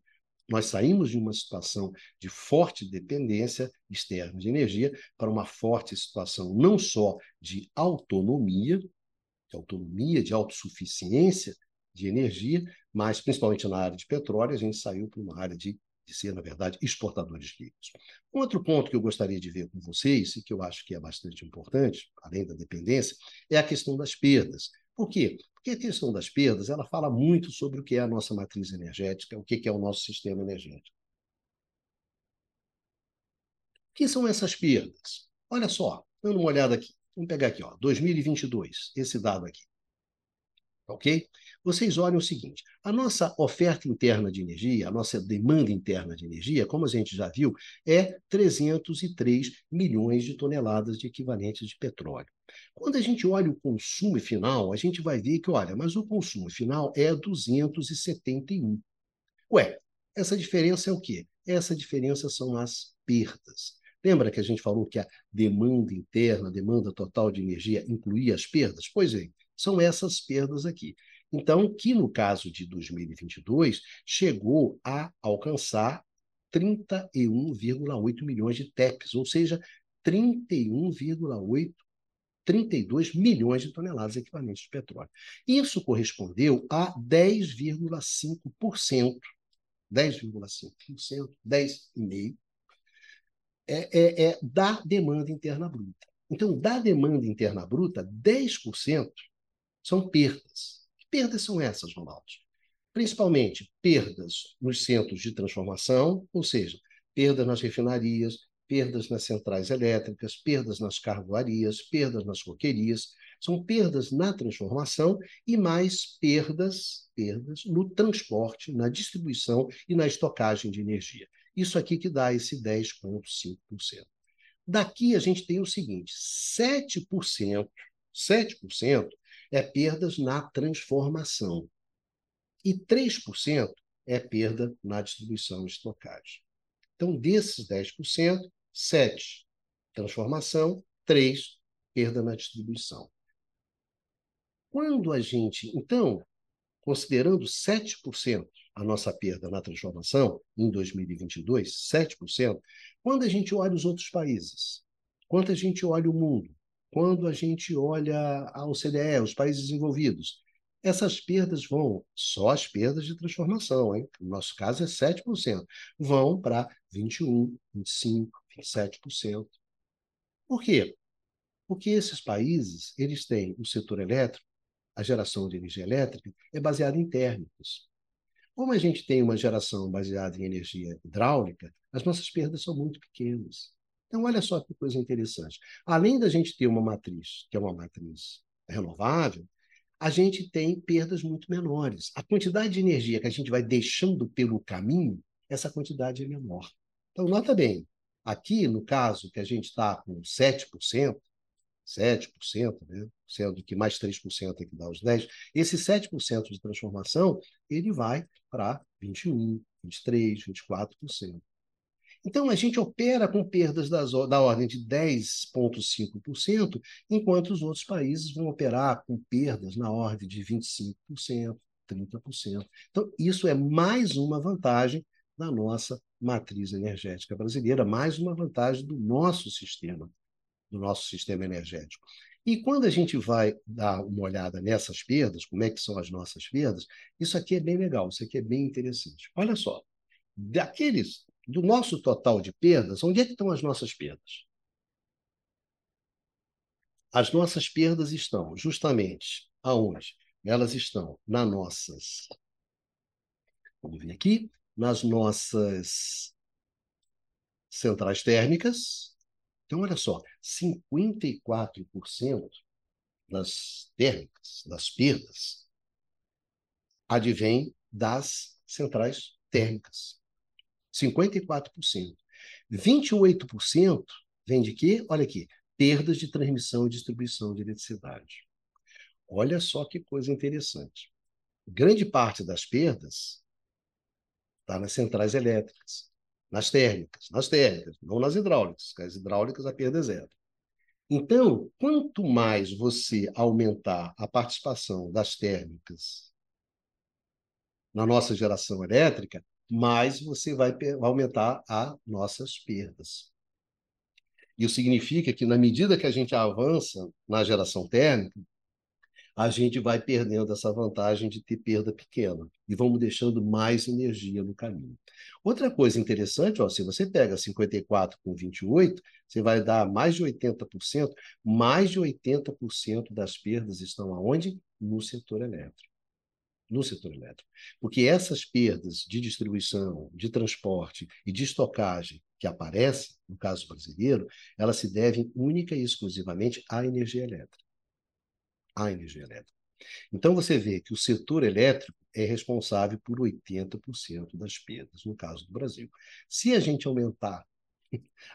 nós saímos de uma situação de forte dependência externa de energia para uma forte situação não só de autonomia, de autonomia, de autossuficiência de energia, mas principalmente na área de petróleo, a gente saiu para uma área de de ser, na verdade, exportadores líquidos. Um outro ponto que eu gostaria de ver com vocês, e que eu acho que é bastante importante, além da dependência, é a questão das perdas. Por quê? Porque a questão das perdas ela fala muito sobre o que é a nossa matriz energética, o que é o nosso sistema energético. O que são essas perdas? Olha só, dando uma olhada aqui. Vamos pegar aqui, ó, 2022, esse dado aqui. Ok? Vocês olhem o seguinte: a nossa oferta interna de energia, a nossa demanda interna de energia, como a gente já viu, é 303 milhões de toneladas de equivalentes de petróleo. Quando a gente olha o consumo final, a gente vai ver que, olha, mas o consumo final é 271. Ué, essa diferença é o quê? Essa diferença são as perdas. Lembra que a gente falou que a demanda interna, a demanda total de energia incluía as perdas? Pois é, são essas perdas aqui. Então, que no caso de 2022 chegou a alcançar 31,8 milhões de TEPs, ou seja, 31,8 32 milhões de toneladas equivalentes de petróleo. Isso correspondeu a 10,5%, 10,5%, 10,5% é, é, é, da demanda interna bruta. Então, da demanda interna bruta, 10% são perdas. Perdas são essas, Ronaldo? Principalmente perdas nos centros de transformação, ou seja, perdas nas refinarias, perdas nas centrais elétricas, perdas nas carvoarias, perdas nas coquerias, são perdas na transformação e mais perdas, perdas no transporte, na distribuição e na estocagem de energia. Isso aqui que dá esse 10,5%. Daqui a gente tem o seguinte: 7%, 7% é perdas na transformação. E 3% é perda na distribuição e estocagem. Então, desses 10%, 7% transformação, 3% perda na distribuição. Quando a gente, então, considerando 7% a nossa perda na transformação em 2022, 7%, quando a gente olha os outros países, quando a gente olha o mundo, quando a gente olha a OCDE, os países desenvolvidos, essas perdas vão, só as perdas de transformação, hein? no nosso caso é 7%, vão para 21%, 25%, 27%. Por quê? Porque esses países, eles têm o setor elétrico, a geração de energia elétrica é baseada em térmicos. Como a gente tem uma geração baseada em energia hidráulica, as nossas perdas são muito pequenas. Então, olha só que coisa interessante. Além da gente ter uma matriz, que é uma matriz renovável, a gente tem perdas muito menores. A quantidade de energia que a gente vai deixando pelo caminho, essa quantidade é menor. Então, nota bem, aqui no caso que a gente está com 7%, 7%, né? sendo que mais 3% é que dá os 10%, esse 7% de transformação, ele vai para 21%, 23%, 24%. Então, a gente opera com perdas das, da ordem de 10,5%, enquanto os outros países vão operar com perdas na ordem de 25%, 30%. Então, isso é mais uma vantagem da nossa matriz energética brasileira, mais uma vantagem do nosso sistema, do nosso sistema energético. E quando a gente vai dar uma olhada nessas perdas, como é que são as nossas perdas, isso aqui é bem legal, isso aqui é bem interessante. Olha só, daqueles do nosso total de perdas, onde é que estão as nossas perdas? As nossas perdas estão justamente aonde? Elas estão nas nossas. Vamos ver aqui, nas nossas centrais térmicas. Então, olha só, 54% das térmicas, das perdas, advém das centrais térmicas. 54%. 28% vem de quê? Olha aqui, perdas de transmissão e distribuição de eletricidade. Olha só que coisa interessante. Grande parte das perdas está nas centrais elétricas, nas térmicas, nas térmicas, não nas hidráulicas. As hidráulicas a perda é zero. Então, quanto mais você aumentar a participação das térmicas na nossa geração elétrica, mais você vai aumentar as nossas perdas. Isso significa que, na medida que a gente avança na geração térmica, a gente vai perdendo essa vantagem de ter perda pequena e vamos deixando mais energia no caminho. Outra coisa interessante, ó, se você pega 54 com 28, você vai dar mais de 80%, mais de 80% das perdas estão aonde? No setor elétrico no setor elétrico. Porque essas perdas de distribuição, de transporte e de estocagem que aparecem, no caso brasileiro, elas se devem única e exclusivamente à energia elétrica. À energia elétrica. Então você vê que o setor elétrico é responsável por 80% das perdas, no caso do Brasil. Se a gente aumentar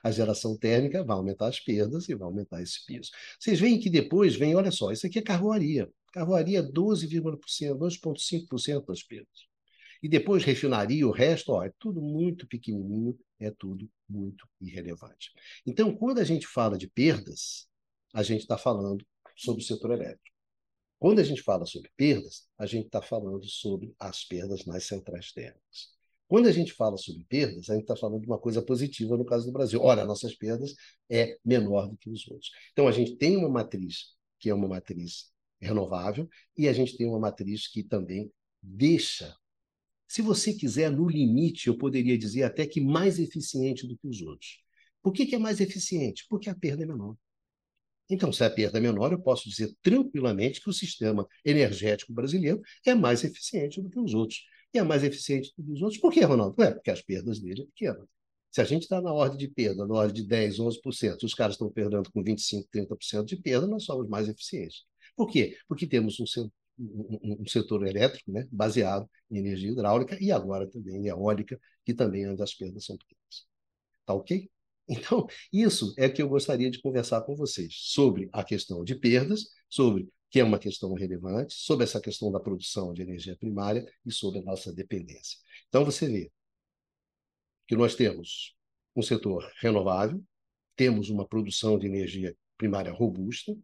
a geração térmica, vai aumentar as perdas e vai aumentar esse peso. Vocês veem que depois vem, olha só, isso aqui é carroaria. Carvoaria 12,5%, 12,5% das perdas. E depois refinaria, o resto, ó, é tudo muito pequenininho, é tudo muito irrelevante. Então, quando a gente fala de perdas, a gente está falando sobre o setor elétrico. Quando a gente fala sobre perdas, a gente está falando sobre as perdas nas centrais térmicas. Quando a gente fala sobre perdas, a gente está falando de uma coisa positiva no caso do Brasil. Olha, nossas perdas é menor do que os outros. Então, a gente tem uma matriz que é uma matriz renovável, e a gente tem uma matriz que também deixa. Se você quiser, no limite, eu poderia dizer até que mais eficiente do que os outros. Por que, que é mais eficiente? Porque a perda é menor. Então, se a perda é menor, eu posso dizer tranquilamente que o sistema energético brasileiro é mais eficiente do que os outros. E é mais eficiente do que os outros. Por quê, Ronaldo? É porque as perdas dele é pequenas. Se a gente está na ordem de perda, na ordem de 10, 11%, os caras estão perdendo com 25, 30% de perda, nós somos mais eficientes. Por quê? Porque temos um, um, um setor elétrico né, baseado em energia hidráulica e agora também em eólica, que também onde as perdas são pequenas. Tá ok? Então, isso é que eu gostaria de conversar com vocês sobre a questão de perdas, sobre que é uma questão relevante, sobre essa questão da produção de energia primária e sobre a nossa dependência. Então, você vê que nós temos um setor renovável, temos uma produção de energia primária robusta,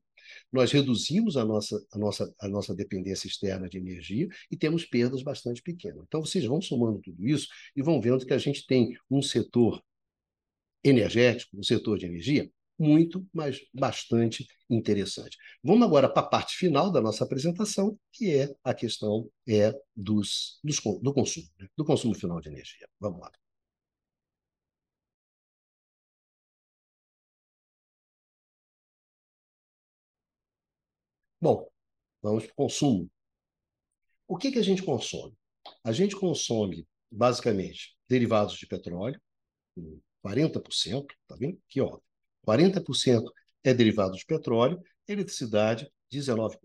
nós reduzimos a nossa, a, nossa, a nossa dependência externa de energia e temos perdas bastante pequenas. Então, vocês vão somando tudo isso e vão vendo que a gente tem um setor energético, um setor de energia, muito, mas bastante interessante. Vamos agora para a parte final da nossa apresentação, que é a questão é dos, dos do consumo, né? do consumo final de energia. Vamos lá. Bom, vamos para o consumo. O que, que a gente consome? A gente consome, basicamente, derivados de petróleo, 40%, tá vendo? Aqui, ó. 40% é derivado de petróleo, eletricidade, 19%.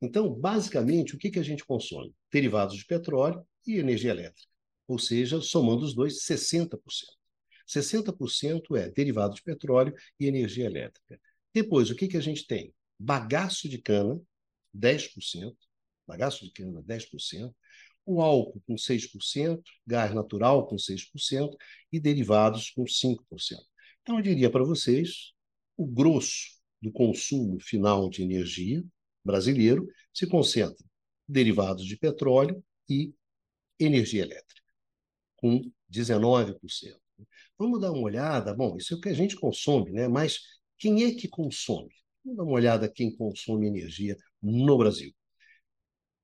Então, basicamente, o que, que a gente consome? Derivados de petróleo e energia elétrica. Ou seja, somando os dois, 60%. 60% é derivado de petróleo e energia elétrica. Depois, o que, que a gente tem? Bagaço de cana, 10%, bagaço de cana, 10%, o álcool com 6%, gás natural com 6% e derivados com 5%. Então, eu diria para vocês, o grosso do consumo final de energia brasileiro se concentra em derivados de petróleo e energia elétrica, com 19%. Vamos dar uma olhada, bom, isso é o que a gente consome, né? Mas quem é que consome? Vamos dar uma olhada quem consome energia no Brasil.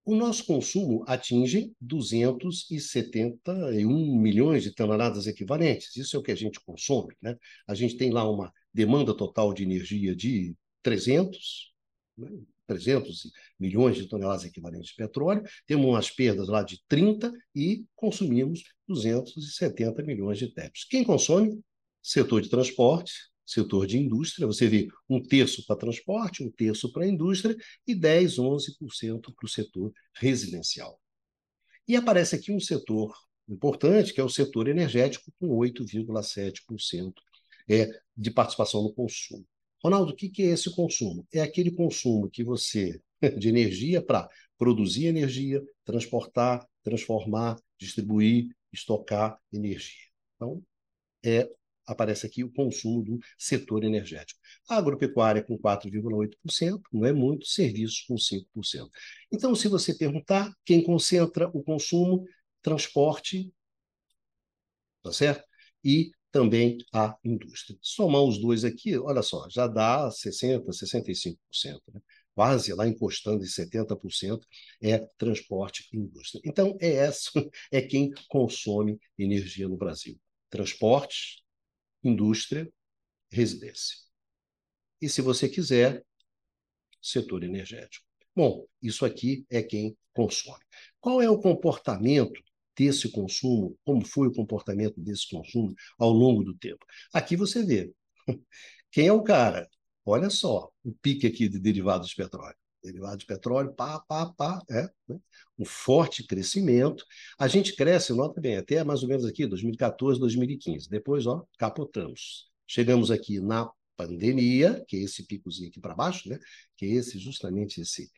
O nosso consumo atinge 271 milhões de toneladas equivalentes. Isso é o que a gente consome. Né? A gente tem lá uma demanda total de energia de 300, né? 300 milhões de toneladas equivalentes de petróleo, temos umas perdas lá de 30 e consumimos 270 milhões de TEPs. Quem consome? Setor de transporte, setor de indústria, você vê um terço para transporte, um terço para indústria e 10, 11% para o setor residencial. E aparece aqui um setor importante, que é o setor energético, com 8,7% é, de participação no consumo. Ronaldo, o que é esse consumo? É aquele consumo que você, [laughs] de energia para produzir energia, transportar, transformar, distribuir, estocar energia. Então, é aparece aqui o consumo do setor energético. A agropecuária com 4,8%, não é muito, serviços com 5%. Então, se você perguntar quem concentra o consumo, transporte, tá certo? E também a indústria. Somar os dois aqui, olha só, já dá 60%, 65%, né? quase lá encostando em 70% é transporte e indústria. Então, é essa, [laughs] é quem consome energia no Brasil. Transportes, indústria, residência. E se você quiser, setor energético. Bom, isso aqui é quem consome. Qual é o comportamento desse consumo? Como foi o comportamento desse consumo ao longo do tempo? Aqui você vê. [laughs] Quem é o cara? Olha só o pique aqui de derivados de petróleo derivado de petróleo, pá, pá, pá, é, né? um forte crescimento. A gente cresce, nota bem, até mais ou menos aqui, 2014, 2015. Depois, ó, capotamos. Chegamos aqui na pandemia, que é esse picozinho aqui para baixo, né? que é esse, justamente esse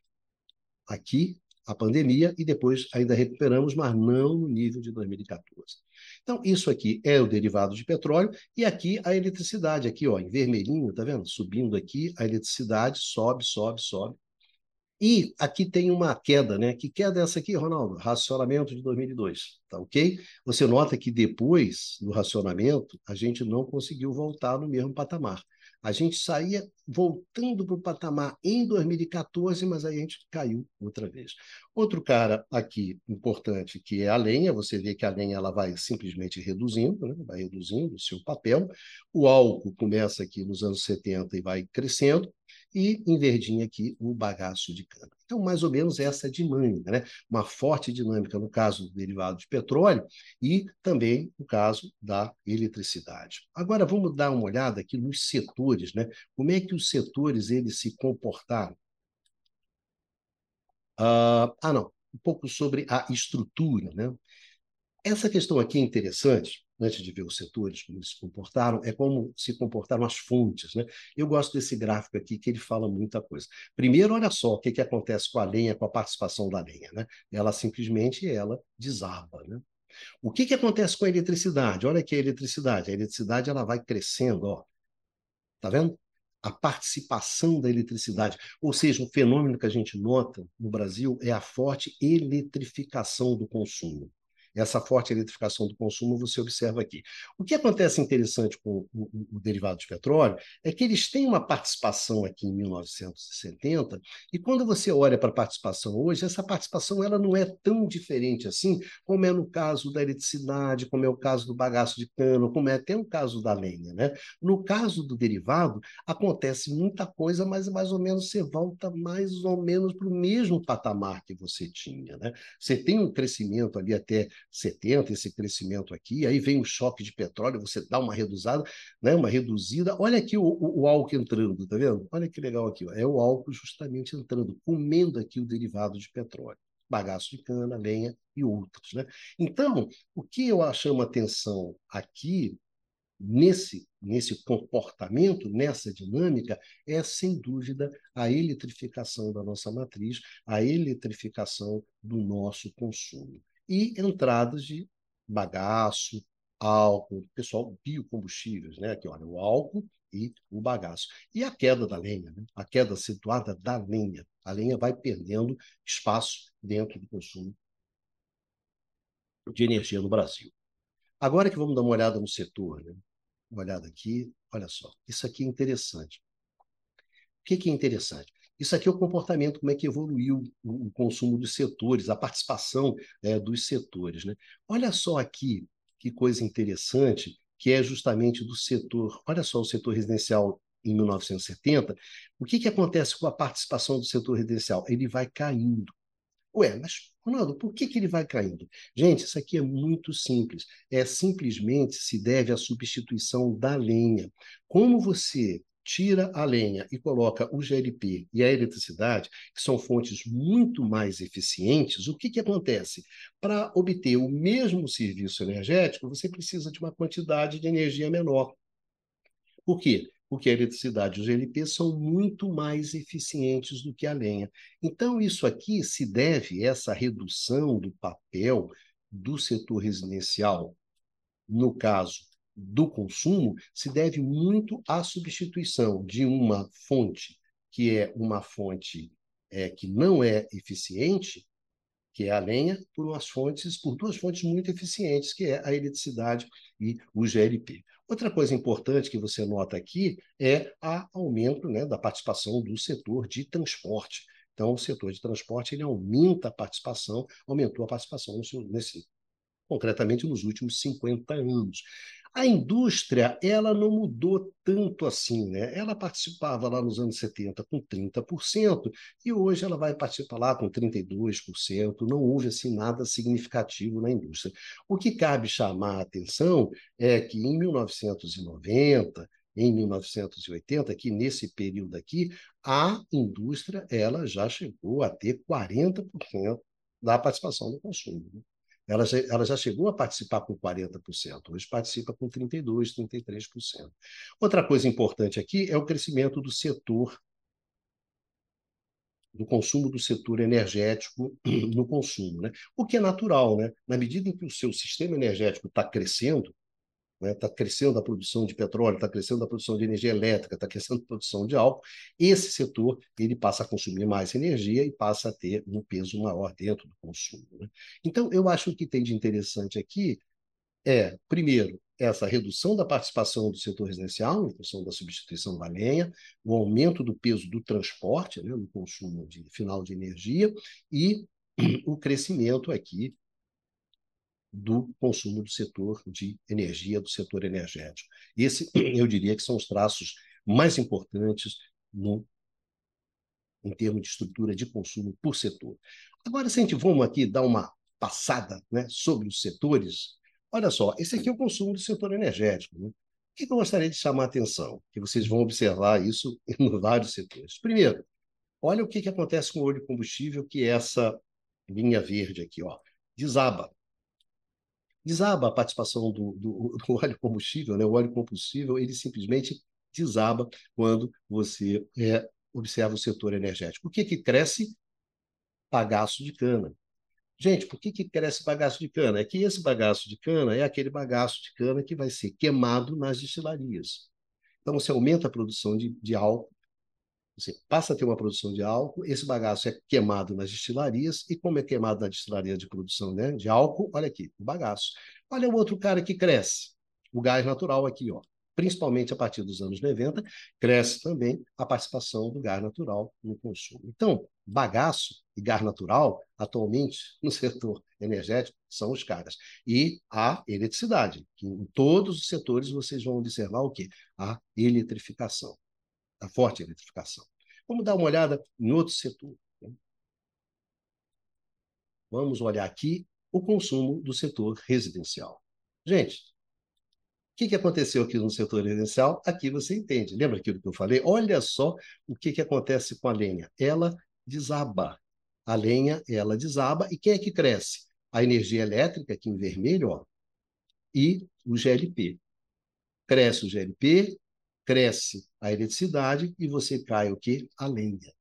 aqui, a pandemia, e depois ainda recuperamos, mas não no nível de 2014. Então, isso aqui é o derivado de petróleo, e aqui a eletricidade, aqui ó, em vermelhinho, tá vendo? Subindo aqui, a eletricidade sobe, sobe, sobe, e aqui tem uma queda, né? Que queda é essa aqui, Ronaldo? Racionamento de 2002, tá ok? Você nota que depois do racionamento, a gente não conseguiu voltar no mesmo patamar. A gente saía voltando para o patamar em 2014, mas aí a gente caiu outra vez. Outro cara aqui importante, que é a lenha, você vê que a lenha ela vai simplesmente reduzindo, né? vai reduzindo o seu papel. O álcool começa aqui nos anos 70 e vai crescendo e em verdinho aqui o bagaço de cana. Então, mais ou menos essa dinâmica, né? Uma forte dinâmica no caso do derivado de petróleo e também no caso da eletricidade. Agora vamos dar uma olhada aqui nos setores, né? Como é que os setores eles se comportaram? Uh, ah, não, um pouco sobre a estrutura, né? Essa questão aqui é interessante, antes de ver os setores, como eles se comportaram, é como se comportaram as fontes. Né? Eu gosto desse gráfico aqui, que ele fala muita coisa. Primeiro, olha só o que, que acontece com a lenha, com a participação da lenha. Né? Ela simplesmente ela desaba. Né? O que, que acontece com a eletricidade? Olha aqui a eletricidade. A eletricidade ela vai crescendo. Ó. Tá vendo? a participação da eletricidade. Ou seja, um fenômeno que a gente nota no Brasil é a forte eletrificação do consumo essa forte eletrificação do consumo você observa aqui. O que acontece interessante com o, o, o, derivado de petróleo é que eles têm uma participação aqui em 1970, e quando você olha para a participação hoje, essa participação ela não é tão diferente assim, como é no caso da eletricidade, como é o caso do bagaço de cano, como é até o caso da lenha. Né? No caso do derivado, acontece muita coisa, mas mais ou menos você volta mais ou menos para o mesmo patamar que você tinha. Né? Você tem um crescimento ali até 70, esse crescimento aqui, aí vem o choque de petróleo, você dá uma reduzada, né, uma reduzida. Olha aqui o, o, o álcool entrando, tá vendo? Olha que legal aqui, ó. é o álcool justamente entrando, comendo aqui o derivado de petróleo, bagaço de cana, lenha e outros. Né? Então, o que eu chamo atenção aqui nesse, nesse comportamento, nessa dinâmica, é, sem dúvida, a eletrificação da nossa matriz, a eletrificação do nosso consumo. E entradas de bagaço, álcool, pessoal, biocombustíveis, né? Aqui, olha, o álcool e o bagaço. E a queda da lenha, né? a queda situada da lenha. A lenha vai perdendo espaço dentro do consumo de energia no Brasil. Agora que vamos dar uma olhada no setor, né? uma olhada aqui, olha só, isso aqui é interessante. O que, que é interessante? Isso aqui é o comportamento, como é que evoluiu o, consumo dos setores, a participação é, dos setores. Né? Olha só aqui que coisa interessante, que é justamente do setor. Olha só o setor residencial em 1970. O que, que acontece com a participação do setor residencial? Ele vai caindo. Ué, mas, Ronaldo, por que, que ele vai caindo? Gente, isso aqui é muito simples. É simplesmente se deve à substituição da lenha. Como você tira a lenha e coloca o GLP e a eletricidade, que são fontes muito mais eficientes, o que, que acontece? Para obter o mesmo serviço energético, você precisa de uma quantidade de energia menor. Por quê? porque a eletricidade e os GLP são muito mais eficientes do que a lenha. Então, isso aqui se deve, essa redução do papel do setor residencial, no caso do consumo, se deve muito à substituição de uma fonte que é uma fonte é, que não é eficiente, que é a lenha, por umas fontes, por duas fontes muito eficientes, que é a eletricidade e o GLP. Outra coisa importante que você nota aqui é o aumento né, da participação do setor de transporte. Então, o setor de transporte ele aumenta a participação, aumentou a participação nesse, concretamente nos últimos 50 anos. A indústria, ela não mudou tanto assim, né? Ela participava lá nos anos 70 com 30% e hoje ela vai participar lá com 32%. Não houve assim nada significativo na indústria. O que cabe chamar a atenção é que em 1990, em 1980, que nesse período aqui, a indústria ela já chegou a ter 40% da participação do consumo. Né? Ela já, ela já chegou a participar com 40%, hoje participa com 32%, 33%. Outra coisa importante aqui é o crescimento do setor, do consumo do setor energético [clears throat] no consumo. Né? O que é natural, né? na medida em que o seu sistema energético está crescendo, está né? Tá crescendo a produção de petróleo, está crescendo a produção de energia elétrica, está crescendo a produção de álcool, esse setor ele passa a consumir mais energia e passa a ter um peso maior dentro do consumo. Né? Então, eu acho que tem de interessante aqui é, primeiro, essa redução da participação do setor residencial, em função da substituição da lenha, o aumento do peso do transporte, né, no consumo de, final de energia, e [clears throat] o crescimento aqui do consumo do setor de energia, do setor energético. Esse, eu diria que são os traços mais importantes no, em termos de estrutura de consumo por setor. Agora, se a gente vamos aqui dar uma passada né, sobre os setores, olha só, esse aqui é o consumo do setor energético. Né? O que eu gostaria de chamar a atenção? Que vocês vão observar isso [laughs] em vários setores. Primeiro, olha o que, que acontece com o óleo combustível, que é essa linha verde aqui, ó, desaba desaba a participação do, do, [laughs] do óleo combustível, né? o óleo combustível ele simplesmente desaba quando você é, observa o setor energético. Por que, que cresce? Bagaço de cana. Gente, por que, que cresce bagaço de cana? É que esse bagaço de cana é aquele bagaço de cana que vai ser queimado nas destilarias. Então, você aumenta a produção de, de álcool, você passa a ter uma produção de álcool, esse bagaço é queimado nas destilarias, e como é queimado na destilaria de produção né, de álcool, olha aqui, o bagaço. Olha o outro cara que cresce, o gás natural aqui, ó. Principalmente a partir dos anos 90, cresce também a participação do gás natural no consumo. Então, bagaço e gás natural, atualmente, [laughs] no setor energético, são os caras. E a eletricidade, que em todos os setores vocês vão observar o quê? A eletrificação a forte eletrificação. Vamos dar uma olhada em outro setor. Né? Vamos olhar aqui o consumo do setor residencial. Gente, o que, que aconteceu aqui no setor residencial? Aqui você entende. Lembra aquilo que eu falei? Olha só o que, que acontece com a lenha. Ela desaba. A lenha, ela desaba. E quem é que cresce? A energia elétrica, aqui em vermelho, ó, e o GLP. Cresce o GLP, cresce a eletricidade e você cai o quê? A lenha.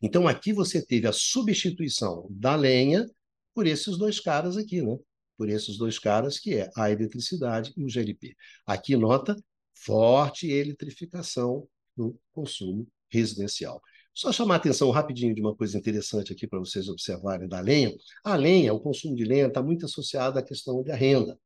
Então, aqui você teve a substituição da lenha por esses dois caras aqui, né? por esses dois caras, que é a eletricidade e o GLP. Aqui nota forte eletrificação no consumo residencial. Só chamar a atenção rapidinho de uma coisa interessante aqui para vocês observarem da lenha. A lenha, o consumo de lenha está muito associado à questão da renda.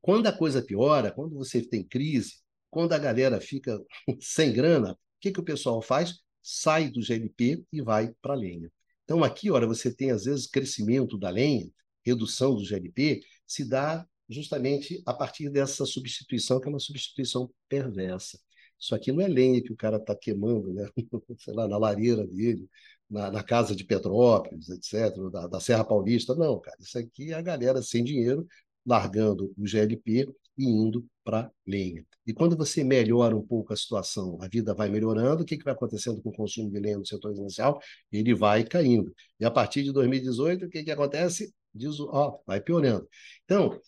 Quando a coisa piora, quando você tem crise, quando a galera fica [laughs] sem grana, o que, que o pessoal faz? Sai do GLP e vai para a lenha. Então, aqui, olha, você tem, às vezes, crescimento da lenha, redução do GLP, se dá justamente a partir dessa substituição, que é uma substituição perversa. Isso aqui não é lenha que o cara está queimando, né? [laughs] sei lá, na lareira dele, na, na, casa de Petrópolis, etc., da, da Serra Paulista. Não, cara, isso aqui é a galera sem dinheiro largando o GLP e indo para lenha. E quando você melhora um pouco a situação, a vida vai melhorando, o que, que vai acontecendo com o consumo de lenha no setor residencial? Ele vai caindo. E a partir de 2018, o que, que acontece? Diz, ó, vai piorando. Então,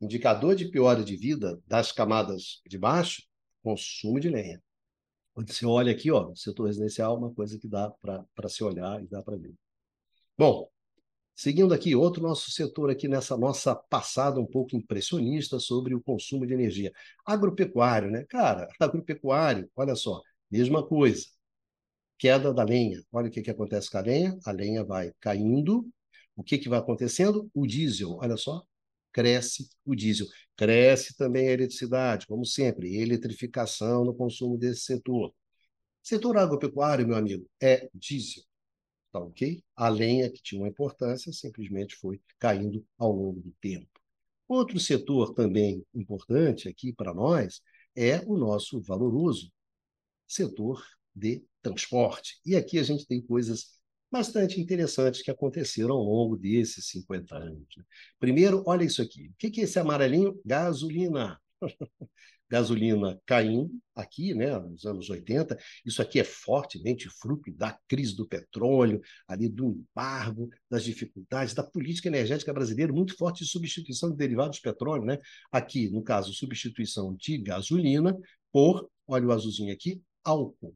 indicador de piora de vida das camadas de baixo, consumo de lenha. Quando você olha aqui, ó, o setor residencial, uma coisa que dá para se olhar e dá para ver. Bom, Seguindo aqui, outro nosso setor aqui nessa nossa passada um pouco impressionista sobre o consumo de energia. Agropecuário, né? Cara, [laughs] agropecuário, olha só, mesma coisa. Queda da lenha. Olha o que, que acontece com a lenha. A lenha vai caindo. O que, que vai acontecendo? O diesel, olha só, cresce o diesel. Cresce também a eletricidade, como sempre, eletrificação no consumo desse setor. Setor agropecuário, meu amigo, é diesel tá ok? A lenha, que tinha uma importância, simplesmente foi caindo ao longo do tempo. Outro setor também importante aqui para nós é o nosso valoroso setor de transporte. E aqui a gente tem coisas bastante interessantes que aconteceram ao longo desses 50 anos. Né? Primeiro, olha isso aqui. O que é esse amarelinho? Gasolina. [laughs] gasolina caindo aqui, né, nos anos 80. Isso aqui é fortemente fruto da crise do petróleo, ali do embargo, das dificuldades da política energética brasileira muito forte de substituição de derivados de petróleo, né? Aqui, no caso, substituição de gasolina por, olha o azulzinho aqui, álcool.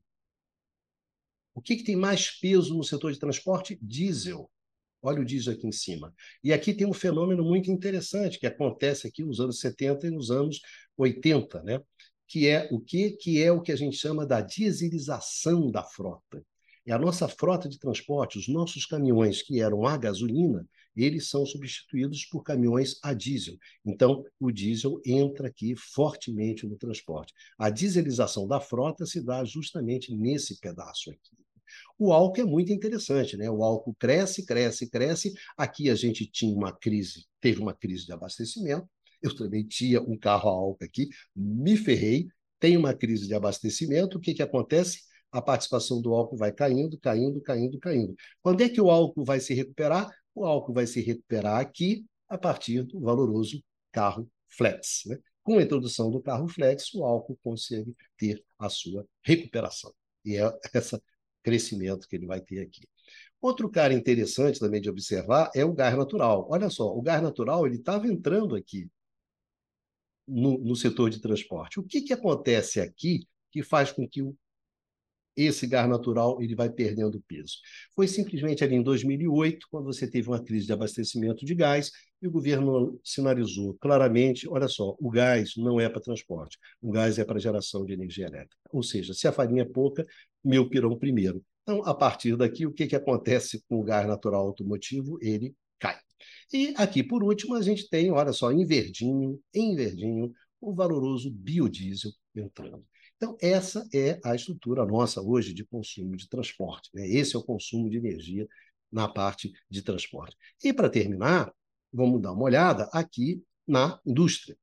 O que, que tem mais peso no setor de transporte? Diesel. Olha o diesel aqui em cima. E aqui tem um fenômeno muito interessante que acontece aqui nos anos 70 e nos anos 80, né? que é o que, que é o que a gente chama da dieselização da frota. É a nossa frota de transporte, os nossos caminhões que eram a gasolina, eles são substituídos por caminhões a diesel. Então, o diesel entra aqui fortemente no transporte. A dieselização da frota se dá justamente nesse pedaço aqui. O álcool é muito interessante, né? O álcool cresce, cresce, cresce. Aqui a gente tinha uma crise, teve uma crise de abastecimento. Eu também tinha um carro a álcool aqui, me ferrei, tem uma crise de abastecimento. O que, que acontece? A participação do álcool vai caindo, caindo, caindo, caindo. Quando é que o álcool vai se recuperar? O álcool vai se recuperar aqui a partir do valoroso carro flex. Né? Com a introdução do carro flex, o álcool consegue ter a sua recuperação. E é essa crescimento que ele vai ter aqui. Outro cara interessante também de observar é o gás natural. Olha só, o gás natural ele estava entrando aqui no, no, setor de transporte. O que, que acontece aqui que faz com que o, esse gás natural ele vai perdendo peso? Foi simplesmente ali em 2008, quando você teve uma crise de abastecimento de gás, e o governo sinalizou claramente: olha só, o gás não é para transporte, o gás é para geração de energia elétrica. Ou seja, se a farinha é pouca, meu pirão primeiro. Então, a partir daqui, o que, que acontece com o gás natural automotivo? Ele cai. E aqui, por último, a gente tem, olha só, em verdinho, em verdinho, o valoroso biodiesel entrando. Então, essa é a estrutura nossa hoje de consumo de transporte. Né? Esse é o consumo de energia na parte de transporte. E, para terminar, vamos dar uma olhada aqui na indústria.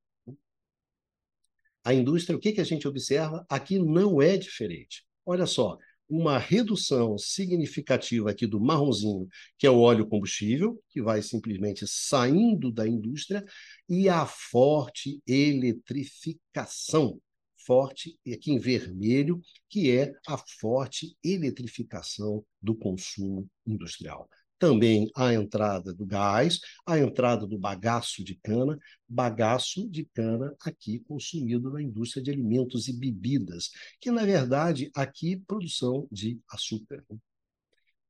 A indústria, o que, que a gente observa? Aqui não é diferente. Olha só, uma redução significativa aqui do marronzinho, que é o óleo combustível, que vai simplesmente saindo da indústria, e a forte eletrificação, forte, aqui em vermelho, que é a forte eletrificação do consumo industrial também a entrada do gás, a entrada do bagaço de cana, bagaço de cana aqui consumido na indústria de alimentos e bebidas, que na verdade aqui produção de açúcar.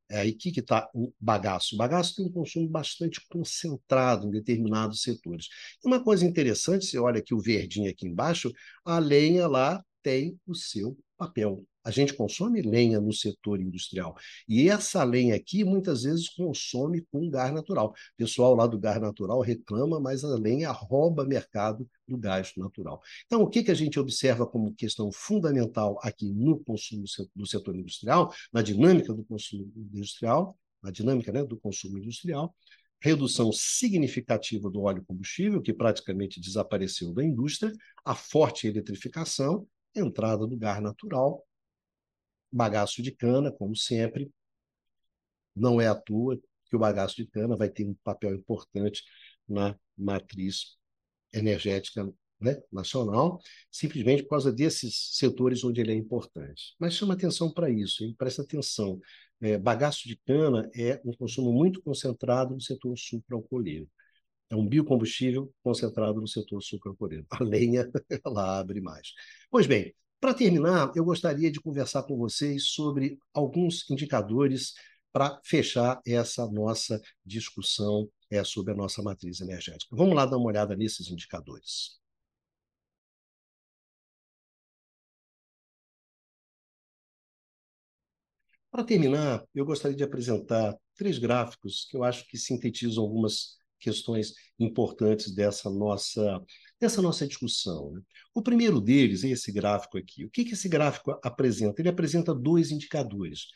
É aí que está o bagaço. O bagaço tem um consumo bastante concentrado em determinados setores. Uma coisa interessante, você olha aqui o verdinho aqui embaixo, a lenha lá tem o seu papel. A gente consome lenha no setor industrial. E essa lenha aqui, muitas vezes, consome com gás natural. O pessoal lá do gás natural reclama, mas a lenha rouba mercado do gás natural. Então, o que, que a gente observa como questão fundamental aqui no consumo do setor industrial, na dinâmica do consumo industrial, na dinâmica né, do consumo industrial, redução significativa do óleo combustível, que praticamente desapareceu da indústria, a forte eletrificação, entrada do gás natural bagaço de cana, como sempre. Não é à toa que o bagaço de cana vai ter um papel importante na matriz energética né, nacional, simplesmente por causa desses setores onde ele é importante. Mas chama atenção para isso, hein? presta atenção. É, bagaço de cana é um consumo muito concentrado no setor sucroalcooleiro. É um biocombustível concentrado no setor sucroalcooleiro. A lenha, [laughs] ela abre mais. Pois bem, para terminar, eu gostaria de conversar com vocês sobre alguns indicadores para fechar essa nossa discussão é, sobre a nossa matriz energética. Vamos lá dar uma olhada nesses indicadores. Para terminar, eu gostaria de apresentar três gráficos que eu acho que sintetizam algumas questões importantes dessa nossa, dessa nossa discussão. Né? O primeiro deles é esse gráfico aqui. O que, que esse gráfico apresenta? Ele apresenta dois indicadores.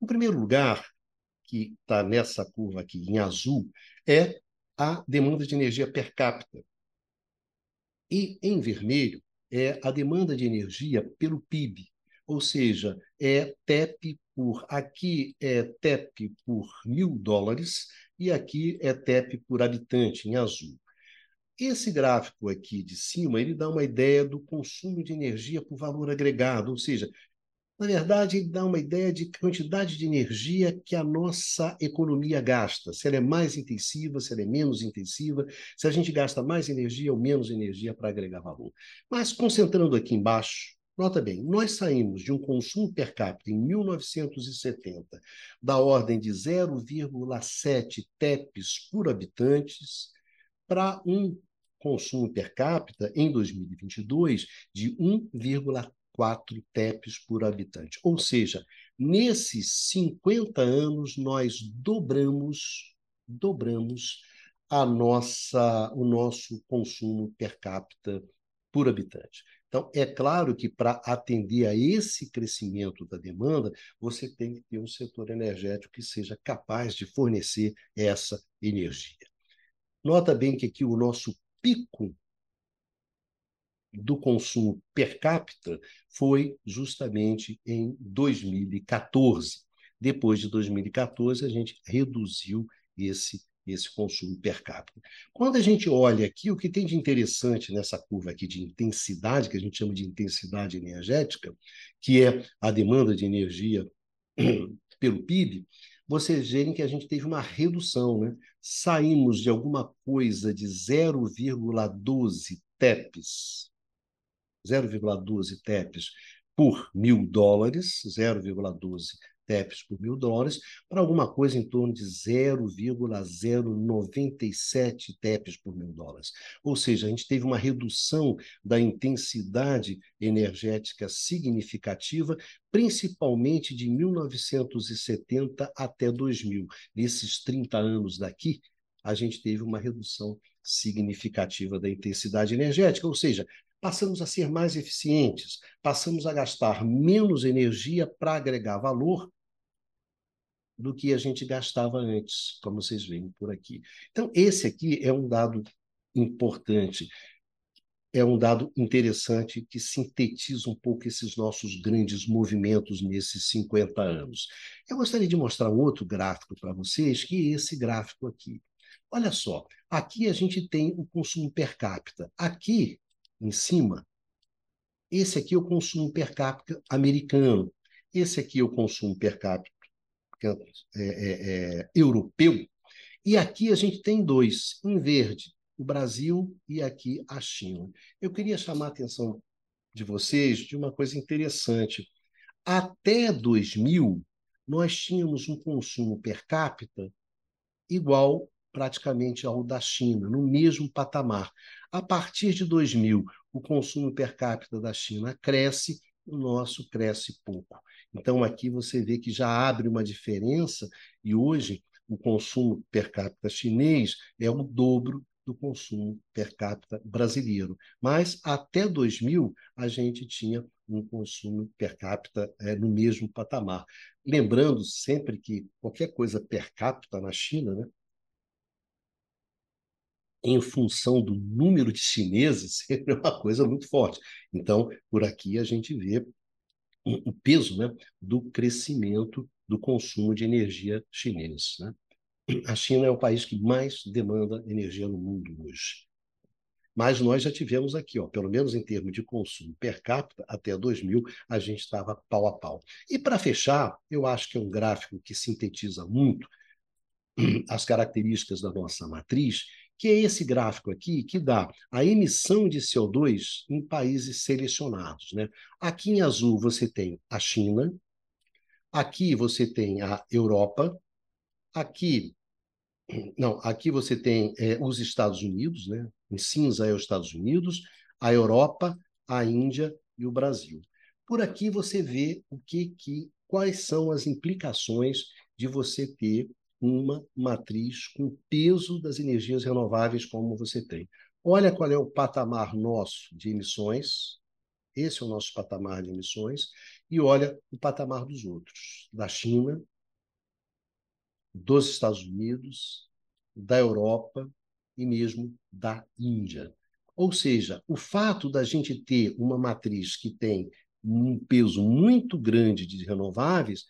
O primeiro lugar, que está nessa curva aqui em azul, é a demanda de energia per capita. E em vermelho é a demanda de energia pelo PIB, ou seja, é TEP por aqui é TEP por mil dólares e aqui é TEP por habitante, em azul. Esse gráfico aqui de cima, ele dá uma ideia do consumo de energia por valor agregado, ou seja, na verdade, ele dá uma ideia de quantidade de energia que a nossa economia gasta, se ela é mais intensiva, se ela é menos intensiva, se a gente gasta mais energia ou menos energia para agregar valor. Mas concentrando aqui embaixo, Nota bem, nós saímos de um consumo per capita em 1970 da ordem de 0,7 TEPs por habitantes para um consumo per capita em 2022 de 1,4 TEPs por habitante. Ou seja, nesses 50 anos nós dobramos, dobramos a nossa, o nosso consumo per capita por habitante. Então, é claro que para atender a esse crescimento da demanda, você tem que ter um setor energético que seja capaz de fornecer essa energia. Nota bem que aqui o nosso pico do consumo per capita foi justamente em 2014. Depois de 2014, a gente reduziu esse esse consumo per capita. Quando a gente olha aqui, o que tem de interessante nessa curva aqui de intensidade, que a gente chama de intensidade energética, que é a demanda de energia [clears throat] pelo PIB, vocês veem que a gente teve uma redução, né? Saímos de alguma coisa de 0,12 TEPs, 0,12 TEPs por mil dólares, 0,12 TEPs por mil dólares, para alguma coisa em torno de 0,097 TEPs por mil dólares. Ou seja, a gente teve uma redução da intensidade energética significativa, principalmente de 1970 até 2000. Nesses 30 anos daqui, a gente teve uma redução significativa da intensidade energética, ou seja, passamos a ser mais eficientes, passamos a gastar menos energia para agregar valor do que a gente gastava antes, como vocês veem por aqui. Então, esse aqui é um dado importante. é um dado interessante que sintetiza um pouco esses nossos grandes movimentos nesses 50 anos. Eu gostaria de mostrar um outro gráfico para vocês, que é esse gráfico aqui. Olha só, aqui a gente tem o consumo per capita. Aqui, em cima, esse aqui é o consumo per capita americano. Esse aqui é o consumo per capita é, é, é, europeu. E aqui a gente tem dois, em verde, o Brasil e aqui a China. Eu queria chamar a atenção de vocês de uma coisa interessante. Até 2000, nós tínhamos um consumo per capita igual praticamente ao da China, no mesmo patamar. A partir de 2000, o consumo per capita da China cresce, o nosso cresce pouco. Então, aqui você vê que já abre uma diferença, e hoje o consumo per capita chinês é o dobro do consumo per capita brasileiro. Mas até 2000 a gente tinha um consumo per capita é, no mesmo patamar. Lembrando sempre que qualquer coisa per capita na China, né, em função do número de chineses, [laughs] é uma coisa muito forte. Então, por aqui a gente vê o peso né, do crescimento do consumo de energia chinês. Né? A China é o país que mais demanda energia no mundo hoje. Mas nós já tivemos aqui, ó, pelo menos em termos de consumo per capita, até 2000, a gente estava pau a pau. E para fechar, eu acho que é um gráfico que sintetiza muito [clears throat] as características da nossa matriz, que é esse gráfico aqui que dá a emissão de CO2 em países selecionados. Né? Aqui em azul você tem a China, aqui você tem a Europa, aqui não, aqui você tem é, os Estados Unidos, né? Em cinza é os Estados Unidos, a Europa, a Índia e o Brasil. Por aqui você vê o que, que quais são as implicações de você ter uma matriz com peso das energias renováveis como você tem. Olha qual é o patamar nosso de emissões. Esse é o nosso patamar de emissões. E olha o patamar dos outros, da China, dos Estados Unidos, da Europa e mesmo da Índia. Ou seja, o fato da gente ter uma matriz que tem um peso muito grande de renováveis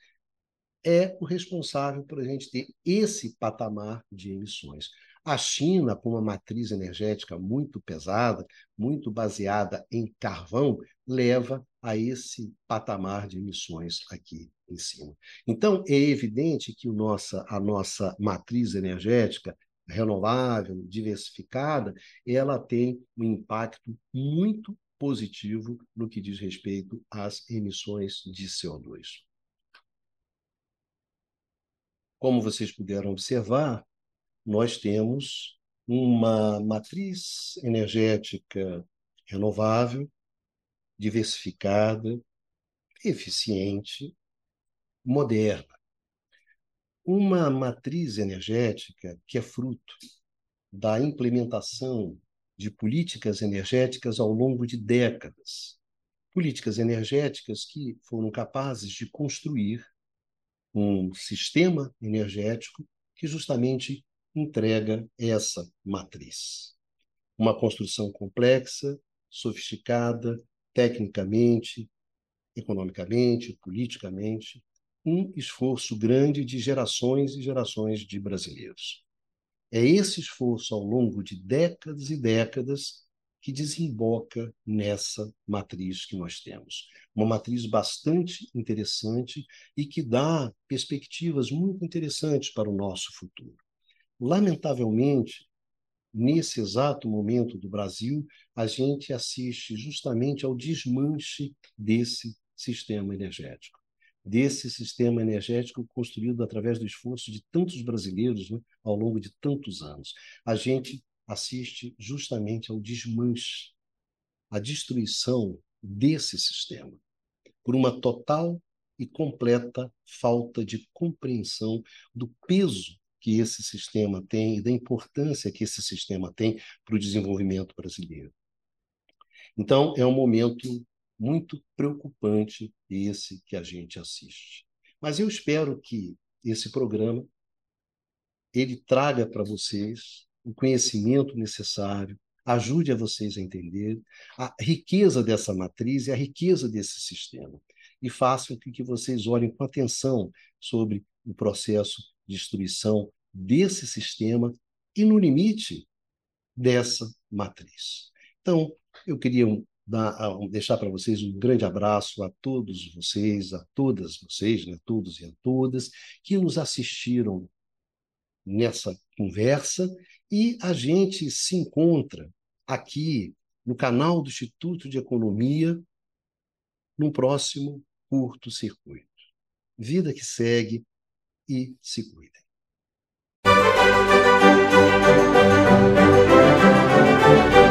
é o responsável por a gente ter esse patamar de emissões. A China, com uma matriz energética muito pesada, muito baseada em carvão, leva a esse patamar de emissões aqui em cima. Então, é evidente que nossa, a nossa matriz energética renovável, diversificada, ela tem um impacto muito positivo no que diz respeito às emissões de CO2. Como vocês puderam observar, nós temos uma matriz energética renovável, diversificada, eficiente, moderna. Uma matriz energética que é fruto da implementação de políticas energéticas ao longo de décadas. Políticas energéticas que foram capazes de construir um sistema energético que justamente entrega essa matriz. Uma construção complexa, sofisticada, tecnicamente, economicamente, politicamente, um esforço grande de gerações e gerações de brasileiros. É esse esforço ao longo de décadas e décadas que desemboca nessa matriz que nós temos. Uma matriz bastante interessante e que dá perspectivas muito interessantes para o nosso futuro. Lamentavelmente, nesse exato momento do Brasil, a gente assiste justamente ao desmanche desse sistema energético. Desse sistema energético construído através do esforço de tantos brasileiros né, ao longo de tantos anos. A gente assiste justamente ao desmanche, à destruição desse sistema, por uma total e completa falta de compreensão do peso que esse sistema tem e da importância que esse sistema tem para o desenvolvimento brasileiro. Então, é um momento muito preocupante esse que a gente assiste. Mas eu espero que esse programa ele traga para vocês o conhecimento necessário, ajude a vocês a entender a riqueza dessa matriz e a riqueza desse sistema. E façam com que vocês olhem com atenção sobre o processo de destruição desse sistema e, no limite, dessa matriz. Então, eu queria dar, deixar para vocês um grande abraço a todos vocês, a todas vocês, né, todos e a todas, que nos assistiram nessa conversa e a gente se encontra aqui no canal do Instituto de Economia no próximo curto circuito. Vida que segue e se cuidem. Música